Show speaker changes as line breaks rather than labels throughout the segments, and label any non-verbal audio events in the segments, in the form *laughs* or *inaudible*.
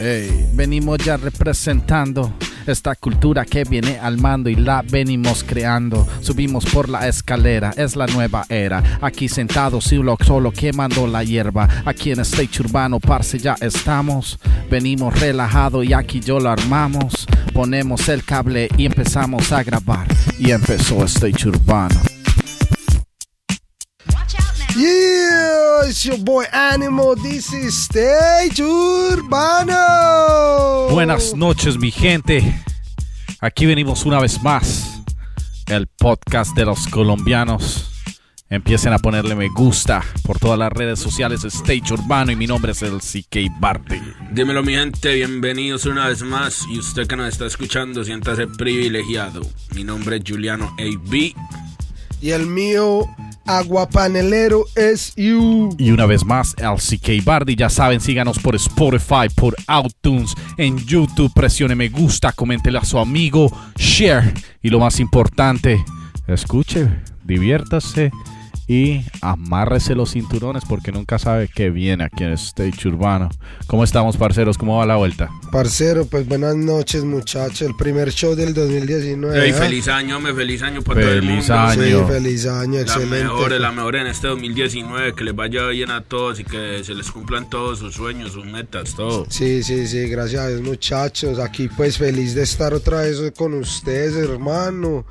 Ey, venimos ya representando esta cultura que viene al mando y la venimos creando. Subimos por la escalera, es la nueva era. Aquí sentados, solo, solo quemando la hierba. Aquí en Stage Urbano, parce, ya estamos. Venimos relajado y aquí yo lo armamos. Ponemos el cable y empezamos a grabar. Y empezó Stage Urbano.
Yeah, it's your boy Animal. This is Stage Urbano.
Buenas noches, mi gente. Aquí venimos una vez más. El podcast de los colombianos. Empiecen a ponerle me gusta por todas las redes sociales Stage Urbano y mi nombre es el CK Barty.
Dímelo mi gente, bienvenidos una vez más y usted que nos está escuchando siéntase privilegiado. Mi nombre es Juliano AB.
Y el mío, aguapanelero, es you.
Y una vez más, el CK Bardi. Ya saben, síganos por Spotify, por iTunes, en YouTube. Presione me gusta, coméntele a su amigo, share. Y lo más importante, escuche, diviértase y amárrese los cinturones porque nunca sabe qué viene aquí en Stage Urbano. ¿Cómo estamos, parceros? ¿Cómo va la vuelta?
Parcero, pues buenas noches, muchachos. El primer show del 2019.
Ey,
¿eh?
feliz año, me feliz año para todo el
Feliz
mundo.
año.
Sí,
Año.
feliz año,
La
excelente.
mejor, la mejor en este 2019, que les vaya bien a todos y que se les cumplan todos sus sueños, sus metas, todo.
Sí, sí, sí, gracias muchachos. Aquí, pues, feliz de estar otra vez con ustedes, hermano.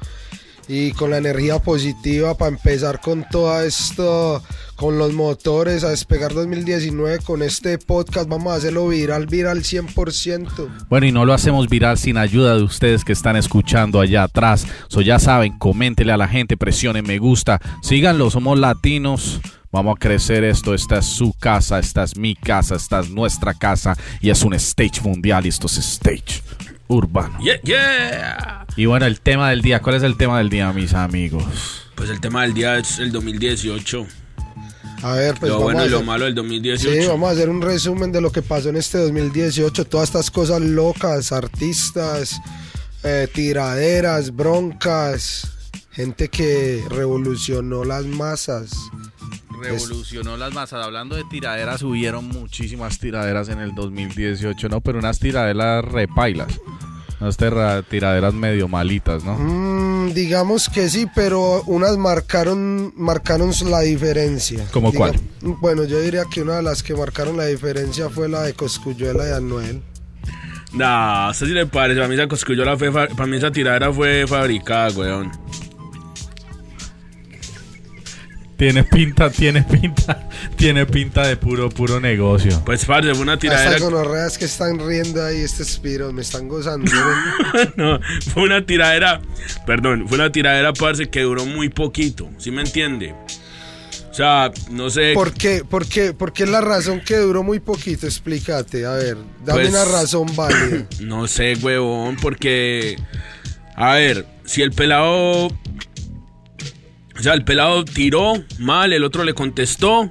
Y con la energía positiva para empezar con todo esto, con los motores, a despegar 2019 con este podcast. Vamos a hacerlo viral, viral 100%.
Bueno, y no lo hacemos viral sin ayuda de ustedes que están escuchando allá atrás. So ya saben, coméntele a la gente, presionen me gusta, síganlo, somos latinos. Vamos a crecer esto, esta es su casa, esta es mi casa, esta es nuestra casa y es un stage mundial y esto es stage urbano.
Yeah, yeah.
Y bueno, el tema del día, ¿cuál es el tema del día, mis amigos?
Pues el tema del día es el 2018.
A ver, pues
lo
vamos
bueno
a
y lo malo del 2018.
Sí, vamos a hacer un resumen de lo que pasó en este 2018. Todas estas cosas locas, artistas, eh, tiraderas, broncas, gente que revolucionó las masas.
Revolucionó las masas. Hablando de tiraderas, hubieron muchísimas tiraderas en el 2018, ¿no? Pero unas tiraderas repailas. Unas tiraderas medio malitas, ¿no?
Mm, digamos que sí, pero unas marcaron, marcaron la diferencia.
¿Cómo cuál?
Bueno, yo diría que una de las que marcaron la diferencia fue la de Coscuyuela y Anuel.
Nah, a usted sí le parece. Para mí esa coscullola fue, para mí esa tiradera fue fabricada, weón.
Tiene pinta, tiene pinta, tiene pinta de puro, puro negocio.
Pues, parce, fue una tiradera.
Estas gonorreas que están riendo ahí, estos piros, me están gozando. *laughs*
no, fue una tiradera. Perdón, fue una tiradera, parce, que duró muy poquito. ¿Sí me entiende? O sea, no sé.
¿Por qué? ¿Por qué? ¿Por qué es la razón que duró muy poquito? Explícate, a ver, dame
Pues-
una razón válida. *clears throat*
No sé, huevón, porque. A ver, si el pelado. O sea, el pelado tiró mal, el otro le contestó.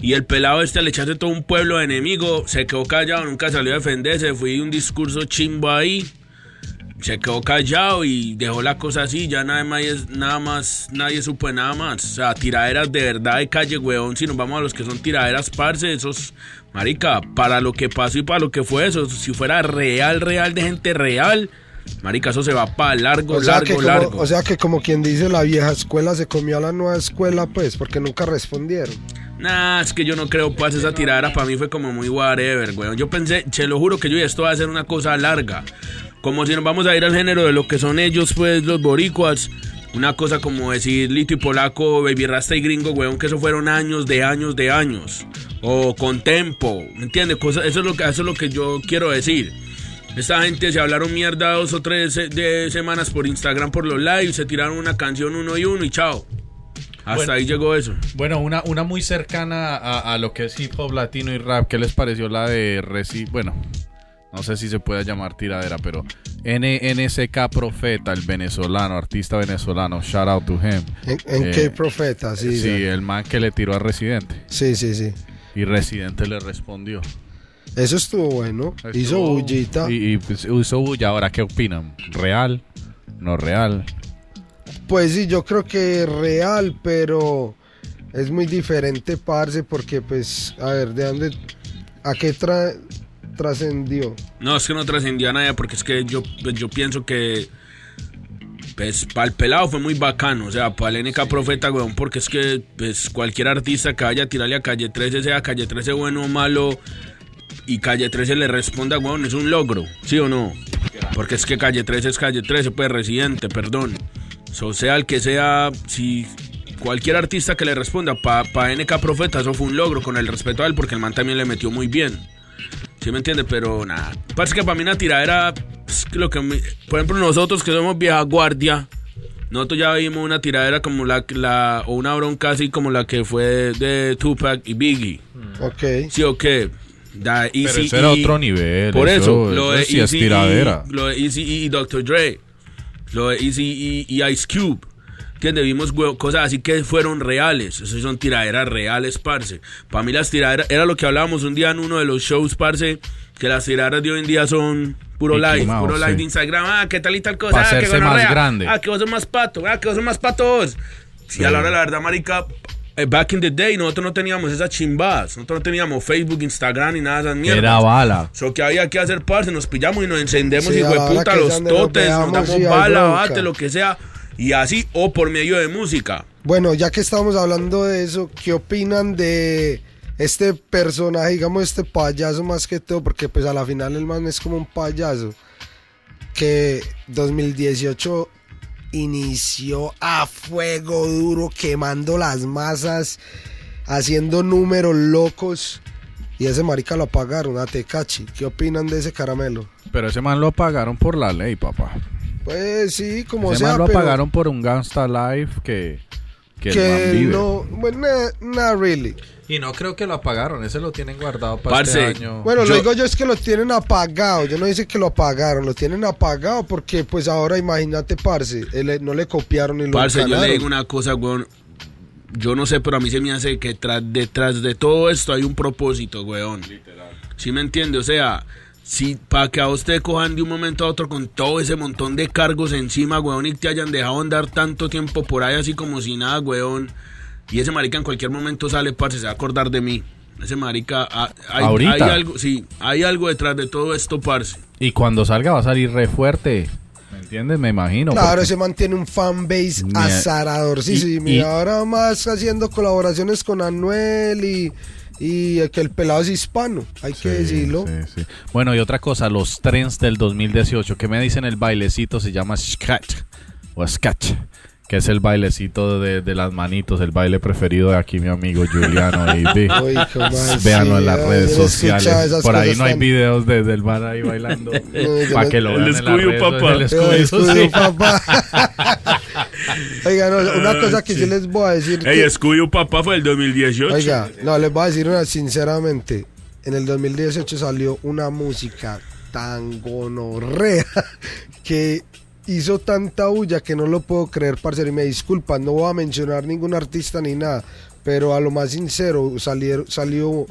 Y el pelado este le echaste todo un pueblo de enemigo. Se quedó callado, nunca salió a defenderse. Fue un discurso chimbo ahí. Se quedó callado y dejó la cosa así. Ya nada más, más, nadie supo nada más. O sea, tiraderas de verdad de calle, weón. Si nos vamos a los que son tiraderas, parce, esos. Marica, para lo que pasó y para lo que fue eso, si fuera real, real, de gente real, Marica, eso se va para largo,
O sea,
largo,
como,
largo.
o sea que como quien dice la vieja escuela se comió a la nueva escuela, pues, porque nunca respondieron.
Nah, es que yo no creo, pues esa tiradera para mí fue como muy whatever, weón. Yo pensé, se lo juro que yo esto va a ser una cosa larga. Como si nos vamos a ir al género de lo que son ellos, pues, los boricuas. Una cosa como decir Lito y Polaco, Baby Rasta y Gringo, weón, que eso fueron años de años de años. O con tempo, ¿me entiendes? Eso, es lo que, eso es lo que yo quiero decir. Esta gente se hablaron mierda dos o tres de semanas por Instagram por los lives, se tiraron una canción uno y uno y chao. Hasta
Bueno.
ahí llegó eso.
Bueno, una, una muy cercana a, a lo que es hip hop latino y rap. ¿Qué les pareció la de Reci? Bueno, no sé si se puede llamar tiradera, pero NNSK Profeta, el venezolano, artista venezolano, shout out to him.
¿En, en
Eh,
qué profeta? Sí,
Sí,
sí,
el man que le tiró a Residente.
sí, sí, sí.
Y Residente le respondió.
Eso estuvo bueno. Hizo bullita.
Y, y, pues, hizo bulla. Ahora, ¿qué opinan? ¿Real? ¿No real?
Pues sí, yo creo que es real, pero es muy diferente, parce, porque pues, a ver, ¿de dónde, a qué trae, trascendió.
No, es que no trascendió a nadie porque es que yo, pues, yo pienso que pues para el pelado fue muy bacano, o sea, para el NK Profeta, weón, porque es que pues cualquier artista que vaya a tirarle a Calle 13, sea Calle 13 bueno o malo, y Calle 13 le responda, weón, es un logro, ¿sí o no? Porque es que Calle 13 es Calle 13, pues residente, perdón. O sea, el que sea, si cualquier artista que le responda para pa NK Profeta, eso fue un logro con el respeto a él, porque el man también le metió muy bien. ¿Sí me entiende? Pero nada. Parece que para mí una tiradera. pues, lo que por ejemplo, nosotros que somos vieja guardia. Nosotros ya vimos una tiradera como la, la. O una bronca así como la que fue de Tupac y Biggie.
Ok.
¿Sí o Da
Pero
Eazy
eso era
y-
otro nivel.
Por eso,
eso,
lo de
eso
Eazy
tiradera.
y- Lo de Easy y Dr. Dre. Lo de Easy y, y Ice Cube. ¿Entiendes? Vimos cosas así que fueron reales. Esas son tiraderas reales, parce. Para mí las tiraderas, era lo que hablábamos un día en uno de los shows, parce, que las tiraderas de hoy en día son puro
Mickey
live,
Mouse,
puro live
sí.
de Instagram. Ah, qué tal y tal cosa.
Pa'
ah,
hacerse más grande.
Ah, que vos sos más pato. Ah, que vos sos más patos. Sí, a la hora la verdad, marica, back in the day nosotros no teníamos esas chimbadas. Nosotros no teníamos Facebook, Instagram ni nada de esas mierdas.
Era bala.
So que había que hacer, parce, nos pillamos y nos encendemos,
Sí,
hijo de puta, los
nos
totes, nos
veamos
damos bala, bate, lo que sea. Y así, o por medio de música.
Bueno, ya que estamos hablando de eso, ¿qué opinan de este personaje, digamos este payaso más que todo? Porque pues a la final el man es como un payaso. Que 2018 inició a fuego duro, quemando las masas, haciendo números locos. Y ese marica lo apagaron, a Tecachi. ¿Qué opinan de ese caramelo?
Pero ese man lo pagaron por la ley, papá.
Pues sí, como
ese
sea,
man lo
pero
pagaron por un Gangsta Life que, que, el
que
man vive.
no, bueno, not really.
Y no creo que lo apagaron, ese lo tienen guardado para
Parce,
este año.
Bueno,
Yo-
lo digo yo es que lo tienen apagado. Yo no dice que lo apagaron, lo tienen apagado porque pues ahora imagínate, parce, él- no le copiaron ni lo
Parce, yo le digo una cosa, weón. Yo no sé, pero a mí se me hace que tras, detrás de todo esto hay un propósito, weón. ¿Sí me entiende? O sea, si para que a usted te cojan de un momento a otro con todo ese montón de cargos encima, weón, y te hayan dejado andar tanto tiempo por ahí así como si nada, weón. Y ese marica en cualquier momento sale, parce, se va a acordar de mí. Ese marica, ah, hay,
Ahorita.
hay algo, sí, hay algo detrás de todo esto, parce.
Y cuando salga va a salir re fuerte. ¿Me entiendes? Me imagino.
Claro,
porque-
ese man tiene un fanbase azarador. Sí,
y-
sí,
y-
mira, ahora más haciendo colaboraciones con Anuel y, y que el pelado es hispano, hay que decirlo.
sí, sí. Bueno, y otra cosa, los trends del 2018. ¿Qué me dicen el bailecito? Se llama Sketch. O Sketch. Que es el bailecito de, de las manitos, el baile preferido de aquí mi amigo Juliano AB. *laughs* Véanlo
sí,
en las redes
no
sociales. Por ahí no hay
tan-
videos de- del bar ahí bailando. *laughs*
yo
Para
no-
que lo
El
vean en las
Scooby,
redes
papá.
El sí.
papá. *laughs* Oiga, no, una cosa que yo les voy a decir. que-
Ey, Scooby papá fue el 2018.
Oiga, no, les voy a decir una sinceramente. En el 2018 salió una música tan gonorrea que hizo tanta bulla que no lo puedo creer, parcero. Y me disculpan, no voy a mencionar ningún artista ni nada. Pero a lo más sincero, salió, salió,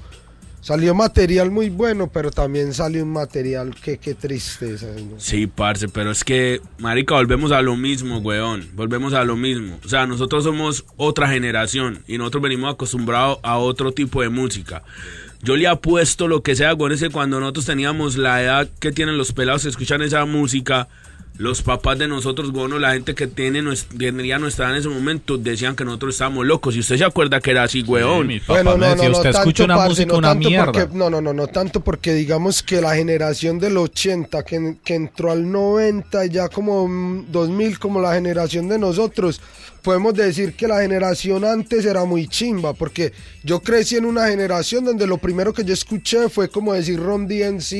salió material muy bueno, pero también salió un material que, qué tristeza.
Sí, parce, pero es que, marica, volvemos a lo mismo, weón. Volvemos a lo mismo. O sea, nosotros somos otra generación y nosotros venimos acostumbrados a otro tipo de música. Yo le apuesto lo que sea, weón, es que cuando nosotros teníamos la edad que tienen los pelados escuchan esa música, los papás de nosotros, weón, o la gente que tiene tendría nuestra edad en ese momento, decían que nosotros estábamos locos. Y usted se acuerda que era así, weón.
mi papá me decía, usted escucha una
parce,
música,
no
una mierda.
porque- no, no, no, no tanto porque digamos que la generación del 80 que, que entró al 90 y ya como mm, 2000 como la generación de nosotros, podemos decir que la generación antes era muy chimba porque yo crecí en una generación donde lo primero que yo escuché fue como decir Ron DNC,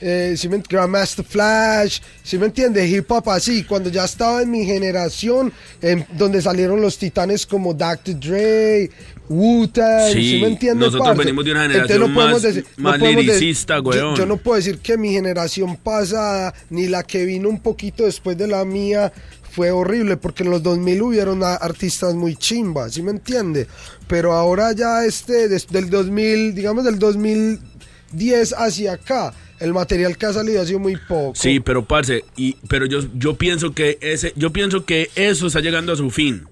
eh, ¿sí me Grandmaster Flash, si me entiende? Hip hop así, cuando ya estaba en mi generación, en donde salieron los titanes como Dr. Dre, Wu-Tang,
Sí,
¿sí me entiende?
nosotros
parce?
venimos de una generación
podemos
más- más
podemos
liricista.
Yo, no puedo decir que mi generación pasada, ni la que vino un poquito después de la mía, fue horrible, porque en los 2000 hubieron artistas muy chimbas, ¿sí me entiende? Pero ahora ya este, des- del 2000, digamos del 2010 hacia acá, el material que ha salido ha sido muy poco.
Sí, pero parce, y, pero yo, yo pienso que ese, yo pienso que eso está llegando a su fin.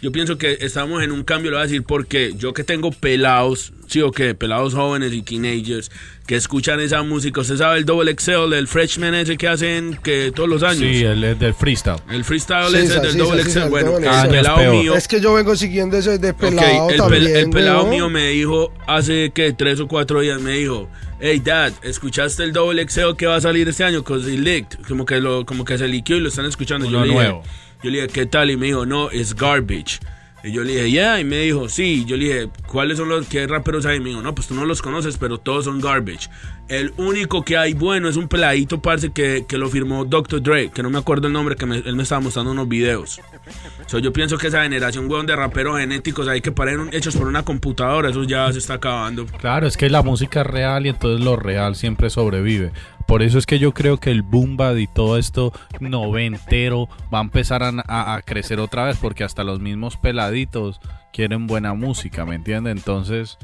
Yo pienso que estamos en un cambio, lo voy a decir porque yo que tengo pelados, sí o qué, pelados jóvenes y teenagers que escuchan esa música. Usted sabe el Double XL, el Freshman ese que hacen que todos los años.
Sí, el, el del freestyle.
El freestyle
Sí,
ese
sí,
del
sí,
Double
sí, sí,
XL.
el
Bueno, el
XL.
pelado mío.
Es que yo vengo siguiendo eso de
Ok,
pelado
el, pel-
también,
el pelado
weón.
mío me dijo hace que tres o cuatro días me dijo, hey dad, ¿escuchaste el Double XL que va a salir este año? Cause it leaked. Como que lo, como que se liqueó y lo están escuchando. Yo
Uno
le, dije,
nuevo.
yo le dije, ¿qué tal? Y me dijo, no, es garbage. Y yo le dije, yeah, y me dijo, sí. Yo le dije, ¿cuáles son los qué raperos hay? Y me dijo, no, pues tú no los conoces, pero todos son garbage. El único que hay bueno es un peladito, parce, que, que lo firmó Dr. Dre, que no me acuerdo el nombre, que él me estaba mostrando unos videos. So, yo pienso que esa generación, weón, de raperos genéticos ahí que parecen hechos por una computadora, eso ya se está acabando.
Claro, es que la música es real y entonces lo real siempre sobrevive. Por eso es que yo creo que el boom bap y todo esto noventero va a empezar a, a- a crecer otra vez porque hasta los mismos peladitos quieren buena música, ¿me entiendes? Entonces,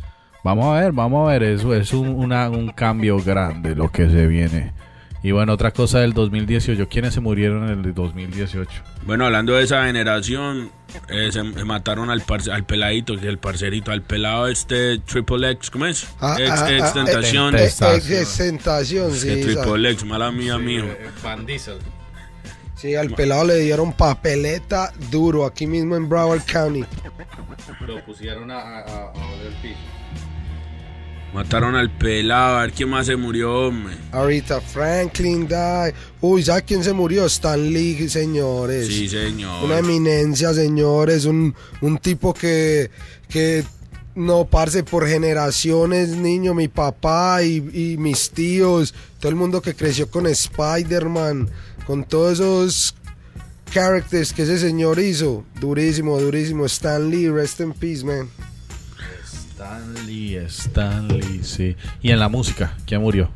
vamos a ver, vamos a ver, eso es un, una- un cambio grande lo que se viene. Y bueno, otra cosa del 2018, ¿quiénes se murieron en el 2018?
Bueno, hablando de esa generación, eh, se se mataron al, parce- al peladito, que es el parcerito, al pelado este Triple X, ¿cómo es?
Ah,
ex,
ah,
ex
ah,
Tentación.
Eh, eh, ex tentación,
Que
sí.
Triple X, mala mía, mijo.
Van Diesel.
Sí, al pelado le dieron papeleta duro aquí mismo en Broward County.
Lo pusieron a, a, a oler piso.
Mataron al pelado, a ver quién más se murió, hombre.
Ahorita Franklin died. Uy, ¿sabes quién se murió? Stan Lee, señores.
Sí, señor.
Una eminencia, señores. Un, un tipo que, que no parce por generaciones, niño. Mi papá y, y mis tíos. Todo el mundo que creció con Spider-Man. Con todos esos characters que ese señor hizo. Durísimo, durísimo. Stan Lee, rest in peace, man.
Stanley, Stanley, sí. Y en la música, ¿quién murió?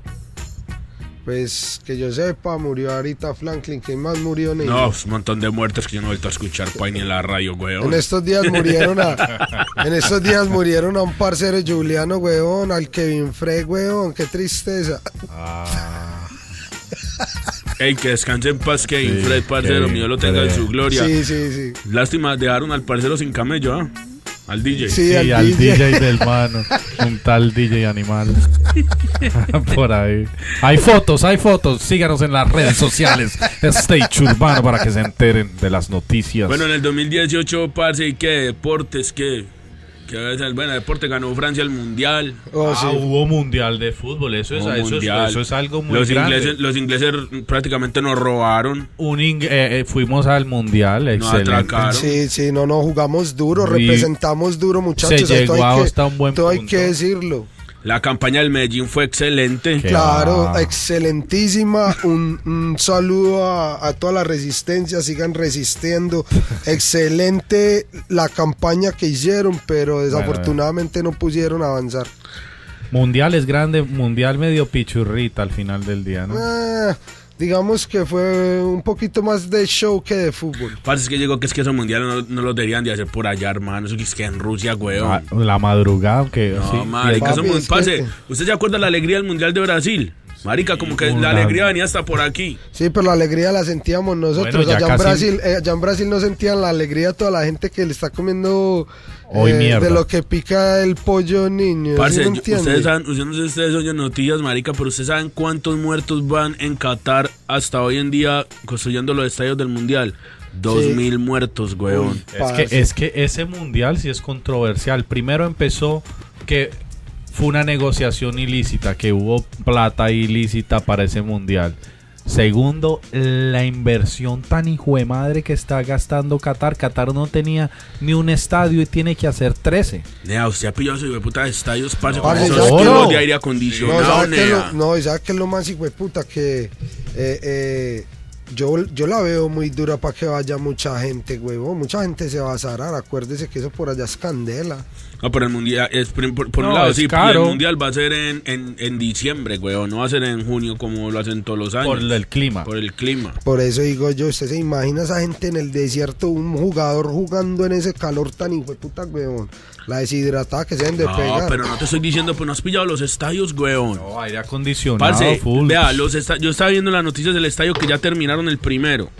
Pues que yo sepa, murió ahorita Franklin. ¿Quién más murió, niño?
No, un montón de muertes que yo no he vuelto a escuchar pa' ni en la radio,
En
weón.
estos días *laughs* murieron a en estos días murieron a un parcero Juliano, weón, al Kevin Frey, weón, qué tristeza.
Ey, que descanse en paz, Kevin
Sí,
Fred, parcero mío, lo tenga en su gloria.
Sí, sí, sí.
Lástima, dejaron al parcero sin camello, ¿ah? Al DJ.
Sí,
Sí,
al
al
DJ.
DJ del mano. Un tal DJ animal. *laughs* Por ahí. Hay fotos, hay fotos. Síganos en las redes sociales. Stage Urbano para que se enteren de las noticias.
Bueno, en el 2018, parce, ¿y qué? Deportes, ¿qué? ¿Qué es el bueno, deporte ganó Francia el mundial.
Oh,
Ah,
sí.
hubo mundial de fútbol. Eso es, eso es, eso es algo muy
los
grande.
ingleses, los ingleses prácticamente nos robaron.
Un ing- eh, eh, fuimos al mundial.
Nos
Excelente.
atracaron.
Sí, sí, no, no, jugamos duro,
Y
representamos duro, muchachos.
se
esto
llegó
que-
hasta un buen
esto hay
punto.
que decirlo.
La campaña del Medellín fue excelente.
Qué
Claro,
va.
excelentísima. Un, un saludo a, a toda la resistencia, sigan resistiendo. *laughs* Excelente la campaña que hicieron, pero desafortunadamente no pudieron avanzar.
Mundial es grande. Mundial medio pichurrita al final del día, ¿no?
Ah, digamos que fue un poquito más de show que de fútbol.
Parce, es que llegó que es que esos mundiales no, no los deberían de hacer por allá, hermano. Eso que es que en Rusia, weón.
Ah, La madrugada, aunque
No,
sí,
marica,
Papi,
eso muy-
es que-
parce, ¿usted se acuerda de la alegría del mundial de Brasil? Marica, como que la alegría venía hasta por aquí.
Sí, pero la alegría la sentíamos nosotros.
Bueno, ya
allá, en Brasil, eh, allá en Brasil no sentían la alegría toda la gente que le está comiendo eh,
Hoy mierda.
de lo que pica el pollo niño. ¿sí
Parce,
me
yo- ustedes saben, ustedes no sé si ustedes oyen noticias, marica, pero ustedes saben cuántos muertos van en Qatar hasta hoy en día construyendo los estadios del mundial. Dos
Sí.
mil muertos, weón.
Es que, es que ese mundial sí es controversial. Primero empezó que fue una negociación ilícita, que hubo plata ilícita para ese mundial. Segundo, la inversión tan hijo de madre que está gastando Qatar. Qatar no tenía ni un estadio y tiene que hacer 13.
Nea, usted ha pillado su puta de estadios, parce,
No,
con esos
no.
de aire
No,
acondicionado,
¿sabes qué es
nea.
lo, no, ¿y ¿sabes qué es lo más hijo de puta? Que eh, eh, yo, yo la veo muy dura para que vaya mucha gente, huevón. Mucha gente se va a zarar. Acuérdese que eso por allá es candela.
No, pero el mundial, es, por, por- por un lado
es
sí, el mundial va a ser en, en, en diciembre, weón. No va a ser en junio como lo hacen todos los años.
Por el clima.
Por el clima.
Por eso digo yo, usted se imagina esa gente en el desierto, un jugador jugando en ese calor tan hijo de puta, huevón. La deshidratada que se deben de
No,
pegar.
pero no te estoy diciendo, pues no has pillado los estadios, weón.
No, aire acondicionado,
Parce,
full.
vea, los yo estaba viendo las noticias del estadio que ya terminaron el primero.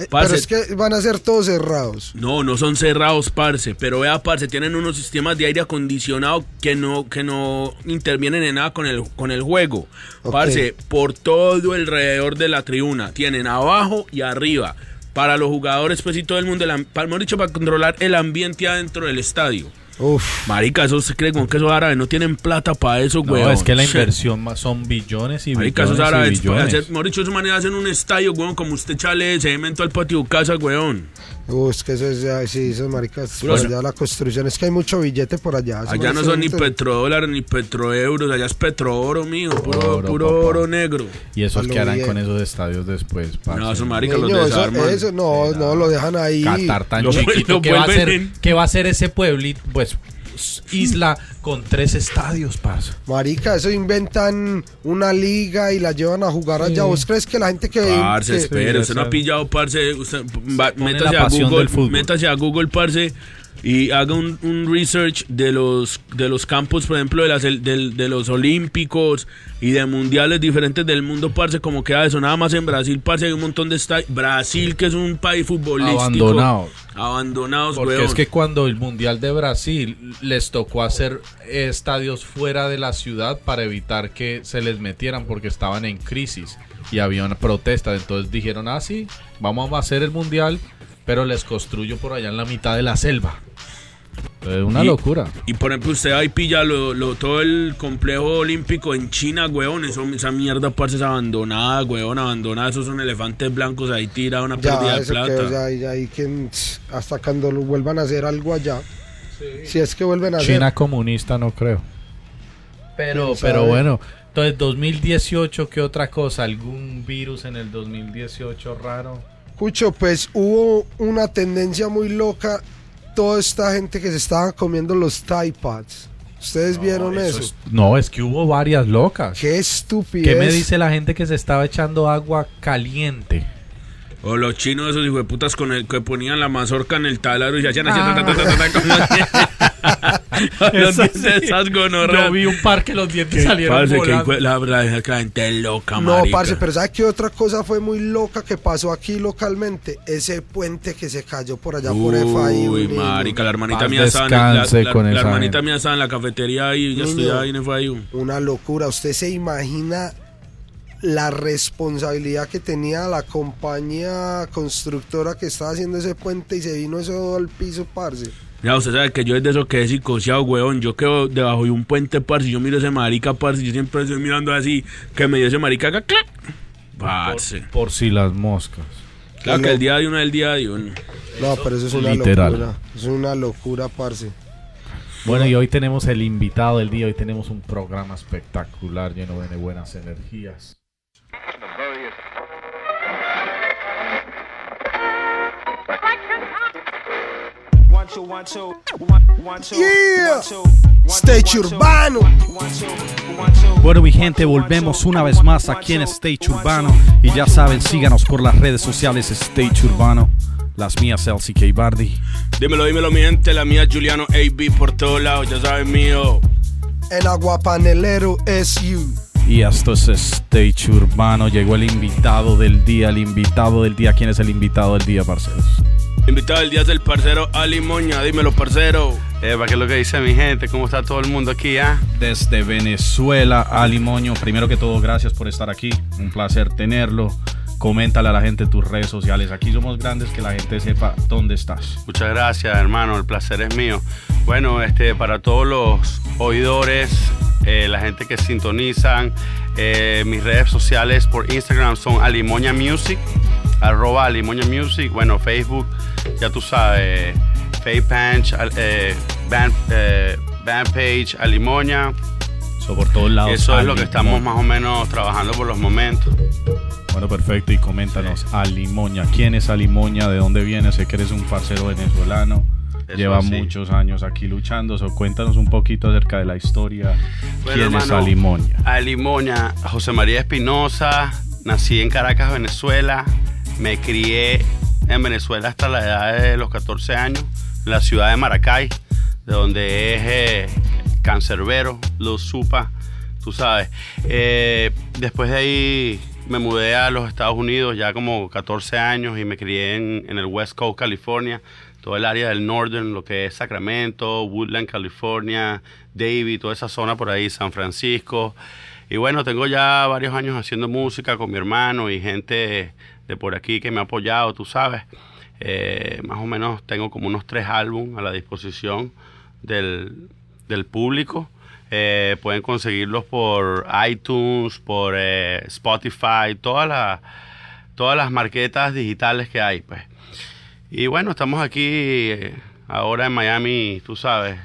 Eh,
Parce,
Pero es que van a ser todos cerrados.
No, no son cerrados, parce. Pero vea, parce, tienen unos sistemas de aire acondicionado que no, que no intervienen en nada con el, con el juego.
Ok.
Parce, por todo alrededor de la tribuna. Tienen abajo y arriba. Para los jugadores, pues y todo el mundo, el para, mejor dicho, para controlar el ambiente adentro del estadio.
Uf.
Marica, eso se cree con que esos árabes no tienen plata para eso, güey.
No, es que la inversión ma- son billones y
Marica, esos
billones
árabes,
billones.
hacer, mejor dicho, esos manes hacen un estadio, weón, como usted chale cemento al patio de casa, weón.
Uf, es que eso es, ay, sí, esos maricas,
Puro-
por allá la construcción, es que hay mucho billete por allá. esos
Allá no son ni petrodólares ni petroeuros, allá es petrooro, mío, puro
Oro,
puro
papá.
oro negro.
¿Y esos
A lo
que harán
bien.
con esos estadios después? parce?
No, esos maricas los
Niño, eso,
desarman.
eso no, no, lo dejan ahí.
Qatar tan
Lo-
chiquito. *laughs*
lo
¿Qué va, a
vuelven
ser,
en-
¿Qué va a ser ese pueblito? Pues isla con tres estadios, parce.
Marica, eso inventan una liga y la llevan a jugar allá. ¿Vos crees que la gente que...
Parce, espere,
sí,
usted no ha pillado, parce. Usted, va- métase, a Google, métase a Google, parce, y haga un, un research de los, de los campos, por ejemplo, de, las, del- de los olímpicos y de mundiales diferentes del mundo, parce, como queda eso. Nada más en Brasil, parce, hay un montón de estadios. Brasil, que es un país futbolístico.
Abandonados.
Abandonados,
Porque
weón.
es que cuando el Mundial de Brasil les tocó hacer estadios fuera de la ciudad para evitar que se les metieran porque estaban en crisis y había una protesta. Entonces dijeron, ah, sí, vamos a hacer el Mundial, pero les construyo por allá en la mitad de la selva. Es una
Y-
locura.
Y por ejemplo, usted ahí pilla lo, lo- todo el complejo olímpico en China, weón. Eso, esa mierda, parce, es abandonada, weón, abandonada. Esos son elefantes blancos ahí tirados, una pérdida de plata.
que ya, ya, y hasta cuando lo vuelvan a hacer algo allá. Si es que vuelven a
China
hacer.
comunista no creo. Pero, pero bueno, entonces 2018, ¿qué otra cosa? ¿Algún virus en el 2018 raro?
Cucho, pues hubo una tendencia muy loca. Toda esta gente que se estaban comiendo los Pods. ¿Ustedes vieron eso?
es- no, es que hubo varias locas.
Qué estupidez.
¿Qué me dice la gente que se estaba echando agua caliente?
O los chinos, esos hijos de putas con el que ponían la mazorca en el taladro y se hacían así.
Ah. *laughs*
Los dientes esas gonorreas.
Yo vi un par que los dientes salieron
Parce, que
volando.
hijo- la, la, la gente loca,
No,
marica.
parce, pero ¿sabes qué otra cosa fue muy loca que pasó aquí localmente? Ese puente que se cayó por allá por FI.
Uy, marica, la hermanita mía estaba en la, la-
con
la
esa
hermanita mía estaba en la cafetería ahí, ya estudiaba ahí en FIU.
Una locura. ¿Usted se imagina la responsabilidad que tenía la compañía constructora que estaba haciendo ese puente y se vino eso al piso, parce?
Ya, usted sabe que yo es de eso que es psicoseado, weón. Yo quedo debajo de un puente, parce, yo miro ese marica, parce, yo siempre estoy mirando así, que me dio ese marica acá, clac. Parce.
Por, por si las moscas.
Claro que el día de uno es el día de uno.
No, pero eso es una
Literal.
locura. Es una locura, parce.
Bueno, y hoy tenemos el invitado del día. Hoy tenemos un programa espectacular lleno de buenas energías.
Yeah. Stage Urbano.
Bueno, mi gente, volvemos una vez más aquí en Stage Urbano. Y ya saben, síganos por las redes sociales Stage Urbano. Las mías, LCK Bardi.
Dímelo, dímelo, mi gente, la mía Juliano AB por todos lados, ya saben mío.
El aguapanelero es you.
Y esto es Stage Urbano. Llegó el invitado del día, el invitado del día. ¿Quién es el invitado del día, parceros?
Invitado el día del parcero Ali Moña, dímelo, parcero.
Eva, ¿qué es lo que dice mi gente? ¿Cómo está todo el mundo aquí, ah?
Desde Venezuela, Ali Moño. Primero que todo, gracias por estar aquí. Un placer tenerlo. Coméntale a la gente tus redes sociales. Aquí somos grandes, que la gente sepa dónde estás.
Muchas gracias, hermano. El placer es mío. Bueno, este, para todos los oidores, eh, la gente que sintonizan, eh, mis redes sociales por Instagram son Alimoña Music, arroba Alimoña Music. Bueno, Facebook, ya tú sabes, al- eh, band, eh, Bandpage, Alimoña.
So, por todos lados.
Eso es lo que estamos más o menos trabajando por los momentos.
Bueno, perfecto. Y coméntanos, Alimoña. ¿Quién es Alimoña? ¿De dónde viene? Sé que eres un parcero venezolano.
Eso
Lleva
sí.
muchos años aquí luchando. So, cuéntanos un poquito acerca de la historia.
Bueno,
¿Quién es Alimoña?
Alimoña, José María Espinosa, nací en Caracas, Venezuela, me crié en Venezuela hasta la edad de los 14 años, en la ciudad de Maracay, de donde es eh, Cancerbero, Los Supa, tú sabes. Eh, después de ahí me mudé a los Estados Unidos ya como 14 años y me crié en, en el West Coast, California, todo el área del Northern, lo que es Sacramento, Woodland, California, Davie, toda esa zona por ahí, San Francisco. Y bueno, tengo ya varios años haciendo música con mi hermano y gente de por aquí que me ha apoyado, tú sabes. Eh, más o menos tengo como unos tres álbumes a la disposición del, del público. Eh, pueden conseguirlos por iTunes, por eh, Spotify, todas las todas las marquetas digitales que hay, pues. Y bueno, estamos aquí eh, ahora en Miami, tú sabes,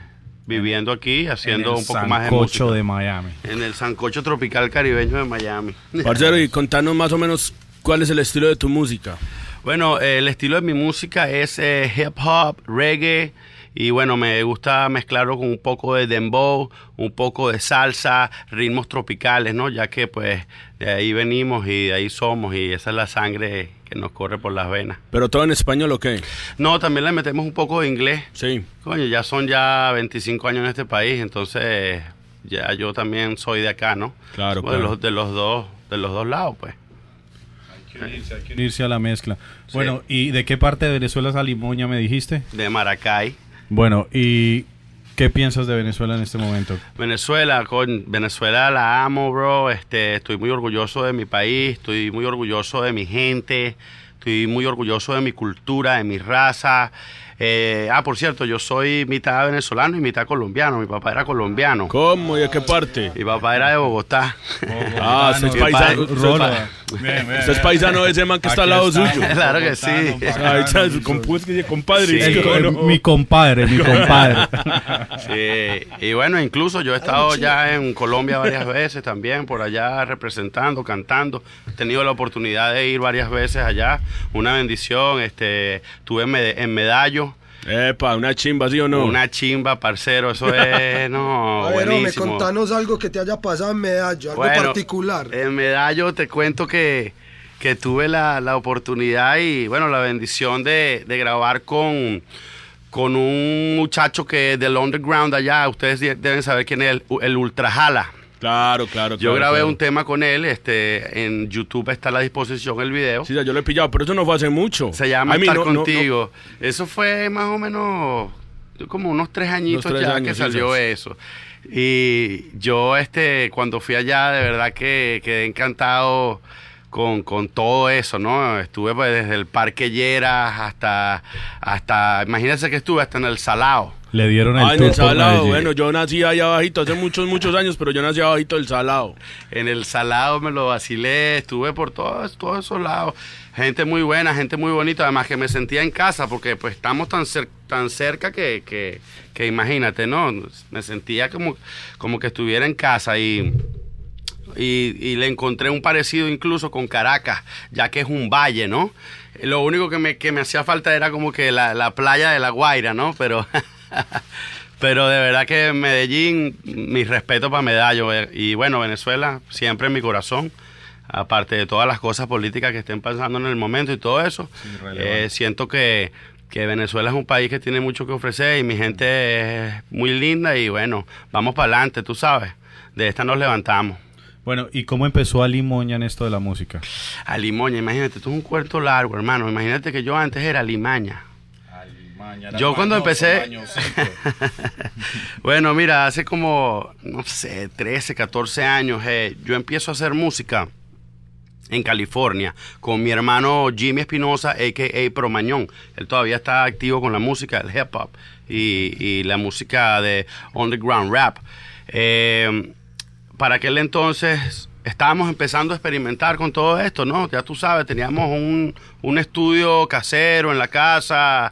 viviendo aquí, haciendo un poco más de
sancocho
música.
de Miami.
En el sancocho tropical caribeño de Miami.
Parcero, y contanos más o menos cuál es el estilo de tu música.
Bueno, eh, el estilo de mi música es eh, hip hop, reggae y bueno, me gusta mezclarlo con un poco de dembow, un poco de salsa, ritmos tropicales, ¿no? Ya que pues de ahí venimos y de ahí somos y esa es la sangre que nos corre por las venas.
¿Pero todo en español o qué?
No, también le metemos un poco de inglés.
Sí.
Coño, ya son ya 25 años en este país, entonces ya yo también soy de acá, ¿no?
Claro,
Somos de
claro.
los de los dos de los dos lados, pues.
Irse a la mezcla. Bueno, ¿y de qué parte de Venezuela es Alimoña me dijiste?
De Maracay.
Bueno, ¿y qué piensas de Venezuela en este momento?
Venezuela, con Venezuela la amo, bro. Este, estoy muy orgulloso de mi país, estoy muy orgulloso de mi gente, estoy muy orgulloso de mi cultura, de mi raza. Eh, ah, por cierto, yo soy mitad venezolano y mitad colombiano. Mi papá era colombiano.
¿Cómo y de qué parte?
Mi papá era de Bogotá.
Ah, usted es paisano. Usted es de ese man que está al lado suyo.
Claro que sí.
Ahí compadre.
Mi compadre, mi compadre. *laughs*
Sí, y bueno, incluso yo he estado ya en Colombia varias veces también, por allá representando, cantando. He tenido la oportunidad de ir varias veces allá. Una bendición. Este, estuve en, Mede- en Medallo.
Epa, una chimba, ¿sí o no?
Una chimba, parcero, eso es, *laughs* no,
a ver, hombre,
buenísimo.
contanos algo que te haya pasado en Medallo, algo
Bueno,
particular.
En Medallo te cuento que, que tuve la, la oportunidad y, bueno, la bendición de, de grabar con, con un muchacho que del underground allá, ustedes de- deben saber quién es, el, el Ultrajala.
Claro, claro.
Yo
claro,
grabé
claro.
un tema con él, este, en YouTube está a la disposición el video.
Sí, ya, yo lo he pillado, pero eso no fue hace mucho.
Se llama
A mí
Estar
no- no- no-
Contigo. Eso fue más o menos como unos tres añitos
tres
ya
años,
que salió eso. Y yo, este, cuando fui allá, de verdad que quedé encantado con, con todo eso, ¿no? Estuve pues, desde el Parque Lleras hasta, hasta, imagínense que estuve hasta en el Salao.
Le dieron el
Ah, en
tour
el salado. Bueno, yo nací ahí abajito hace muchos, muchos años, pero yo nací abajito del salado.
En el Salado me lo vacilé, estuve por todos, todos esos lados. Gente muy buena, gente muy bonita, además que me sentía en casa, porque pues estamos tan, cer- tan cerca que, que, que imagínate, ¿no? Me sentía como, como que estuviera en casa y, y, y le encontré un parecido incluso con Caracas, ya que es un valle, ¿no? Lo único que me, que me hacía falta era como que la, la playa de La Guaira, ¿no? Pero... *laughs* *laughs* Pero de verdad que Medellín, mi respeto para Medallo. eh, Y bueno, Venezuela, siempre en mi corazón. Aparte de todas las cosas políticas que estén pasando en el momento y todo eso, eh, siento que, que Venezuela es un país que tiene mucho que ofrecer y mi gente es muy linda y bueno, vamos para adelante, tú sabes. De esta nos levantamos.
Bueno, ¿y cómo empezó Alimoña en esto de la música?
A Limoña, imagínate, esto es un cuarto largo, hermano. Imagínate que yo antes era Limaña. Yo cuando empecé... *laughs* bueno, mira, hace como, no sé, 13, 14 años, eh, yo empiezo a hacer música en California con mi hermano Jimmy Espinosa, a.k.a. Promañón. Él todavía está activo con la música del hip hop y, y la música de underground rap. Eh, para aquel entonces estábamos empezando a experimentar con todo esto, ¿no? Ya tú sabes, teníamos un, un estudio casero en la casa,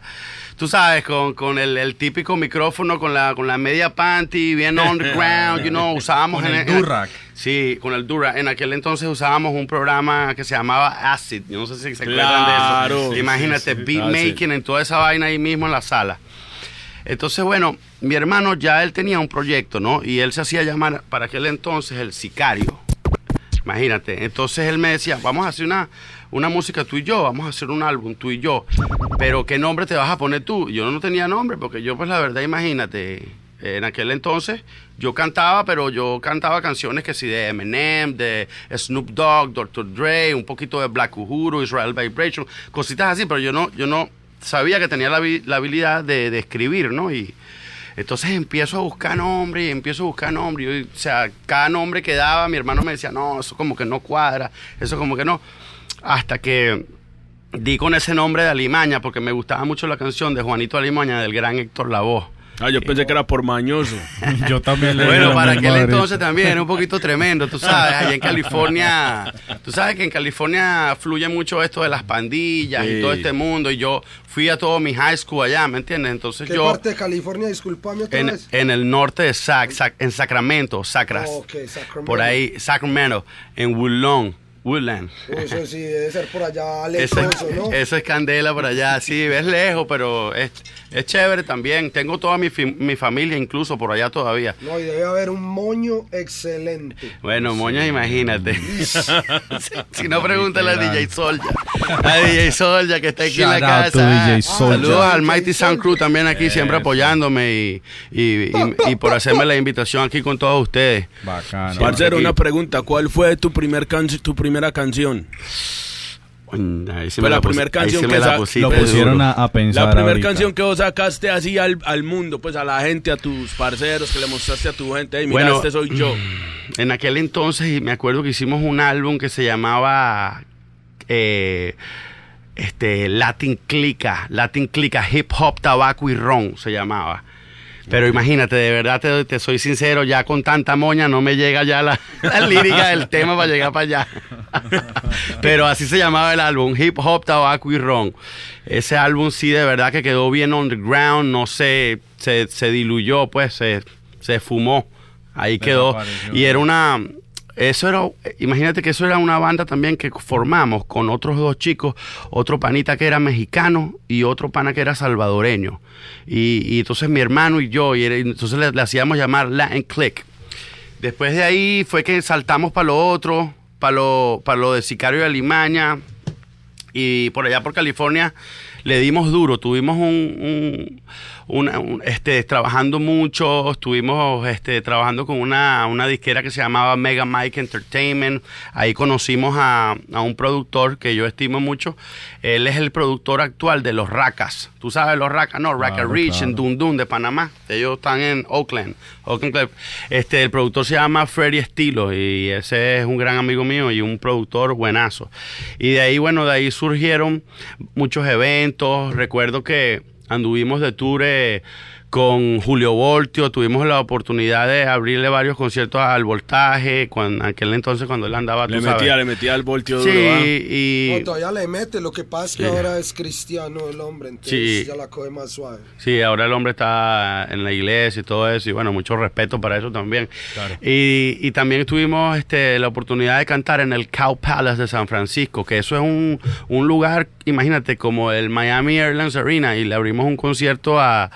tú sabes, con, con el, el típico micrófono, con la, con la media panty, bien underground, you know, usábamos...
Con
en-
el
en-
Durac.
Sí, con el Durac. En aquel entonces usábamos un programa que se llamaba Acid, yo no sé si se acuerdan
Claro,
de eso.
sí,
Imagínate,
sí,
beat
Acid.
making en toda esa vaina ahí mismo en la sala. Entonces, bueno, mi hermano ya él tenía un proyecto, ¿no? Y él se hacía llamar para aquel entonces el sicario. Imagínate. Entonces él me decía, vamos a hacer una, una música tú y yo, vamos a hacer un álbum tú y yo. Pero ¿qué nombre te vas a poner tú? Yo no tenía nombre porque yo, pues la verdad, imagínate, En aquel entonces yo cantaba, pero yo cantaba canciones que sí de Eminem, de Snoop Dogg, Dr. Dre, un poquito de Black Uhuru, Israel Vibration, cositas así, pero yo no, yo no sabía que tenía la, la habilidad de, escribir, ¿no? Y entonces empiezo a buscar nombre y empiezo a buscar nombre. o sea, cada nombre que daba, mi hermano me decía, no, eso como que no cuadra, eso como que no. Hasta que di con ese nombre de Alimaña, porque me gustaba mucho la canción de Juanito Alimaña del gran Héctor Lavoe.
Ah, yo pensé que era por mañoso. *laughs*
Yo también le
Bueno, para aquel entonces también era un poquito tremendo, tú sabes, allá en California, tú sabes que en California fluye mucho esto de las pandillas
Sí.
y todo este mundo, y yo fui a todo mi high school allá, ¿me entiendes? Entonces
¿Qué
yo,
parte de California? Disculpame otra
en,
vez.
en el norte de Sac, Sac- en Sacramento, Sacras,
Oh, ok, Sacramento.
por ahí, Sacramento, en Woodlawn, Woodland.
Eso sí, debe ser por allá *laughs*
Eso,
leproso, ¿no?
eso es candela por allá, sí, es lejos, pero es, es chévere también. Tengo toda mi, fi- mi familia incluso por allá todavía.
No, y debe haber un moño excelente.
Bueno, moña, imagínate. *laughs* si no, pregúntale a DJ Solja. A DJ Solja que está aquí en la
Shout out to
casa. Saludos al Mighty Sound Crew también aquí, siempre apoyándome y, y, y- y por hacerme la invitación aquí con todos ustedes.
Bacano.
Parcero, una pregunta. ¿Cuál fue tu, primer canci- tu primera canción?
Mm, Ahí
Pues la
la, pus-
primer
ahí
canción que
la pusiste
Lo
duro.
pusieron a, a pensar
La primera canción que vos sacaste así al, al mundo, pues a la gente, a tus parceros, que le mostraste a tu gente. Hey, mira,
Bueno,
este soy yo.
En aquel entonces, y me acuerdo que hicimos un álbum que se llamaba eh, este, Latin Clica, Latin Clica, Hip Hop, Tabaco y Ron se llamaba. Pero imagínate, de verdad te, te soy sincero, ya con tanta moña no me llega ya la, *laughs* la lírica del tema para llegar para allá. *laughs* Pero así se llamaba el álbum, Hip Hop, Tabaco y Ron. Ese álbum sí de verdad que quedó bien underground, no se, se, se diluyó, pues se, se fumó. Ahí quedó. Y era una... Eso era, imagínate que eso era una banda también que formamos con otros dos chicos, otro panita que era mexicano y otro pana que era salvadoreño. Y, entonces mi hermano y yo, y entonces le, le hacíamos llamar Latin Click. Después de ahí fue que saltamos para lo otro, para lo, lo de Sicario de Alimaña. Y por allá por California le dimos duro. Tuvimos un- una- un- este, trabajando mucho. Estuvimos este, trabajando con una, una disquera que se llamaba Mega Mike Entertainment. Ahí conocimos a, a un productor que yo estimo mucho. Él es el productor actual de los Racas. ¿Tú sabes los Racas? No, Raca
Claro,
Rich en. Dundun de Panamá. Ellos están en Oakland. Oakland. Este, el productor se llama Freddy Estilo y ese es un gran amigo mío y un productor buenazo. Y de ahí, bueno, de ahí surgieron muchos eventos. Recuerdo que anduvimos de tour eh, con Julio Voltio, tuvimos la oportunidad de abrirle varios conciertos al Voltaje, cuando, aquel entonces cuando él andaba, tú
Le
sabes.
metía, le metía el voltio
Sí,
duro. ¿ah?
y...
No, todavía le mete, lo que pasa es que
Sí.
ahora es cristiano el hombre, entonces
Sí.
ya la coge más suave.
Sí, ahora el hombre está en la iglesia y todo eso, y bueno, mucho respeto para eso también. Y, y también tuvimos este, la oportunidad de cantar en el Cow Palace de San Francisco, que eso es un, un lugar, imagínate, como el Miami Airlines Arena, y le abrimos un concierto a,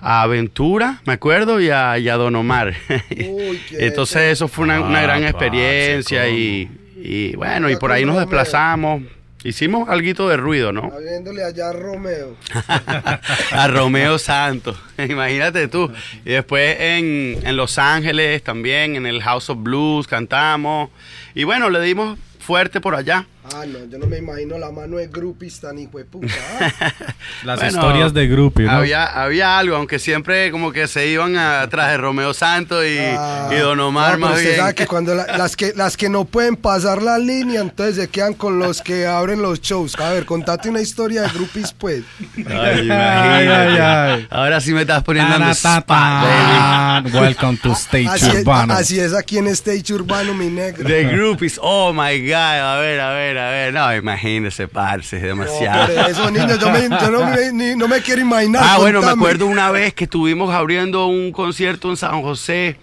a Aventura, me acuerdo, y a, y a Don Omar.
Uy, *laughs* qué
Entonces eso fue una, una
Ah,
gran experiencia, y, y bueno, y por ahí nos desplazamos. Hicimos algo de ruido, ¿no?
Habiéndole allá a Romeo. *laughs*
a Romeo Santos. *laughs* Imagínate tú. Y después en, en Los Ángeles también, en el House of Blues cantamos. Y bueno, le dimos fuerte por allá.
Ah, no, yo no me imagino la mano de groupies tan hijo de puta. *laughs*
Las
Bueno,
historias de Groupie, ¿no?
Había, había algo, aunque siempre como que se iban atrás de Romeo Santos y,
Ah,
y Don Omar
no,
más
usted
bien.
sabe que cuando la- las que las que no pueden pasar la línea, entonces se quedan con los que abren los shows. A ver, contate una historia de groupies, pues.
Ay, *laughs* imagínate.
Ay, ay, ay.
Ahora sí me estás poniendo en baby.
Taratata. Welcome to Stage
Así es,
Urbano.
así es aquí en Stage Urbano, mi negro.
The groupies, oh my god, a ver, a ver, a ver, no, imagínese, parce, es
No,
demasiado.
por eso, niño, yo, me- yo no, me, ni- no me quiero imaginar.
Ah, bueno, me acuerdo una vez que estuvimos abriendo un concierto en San José,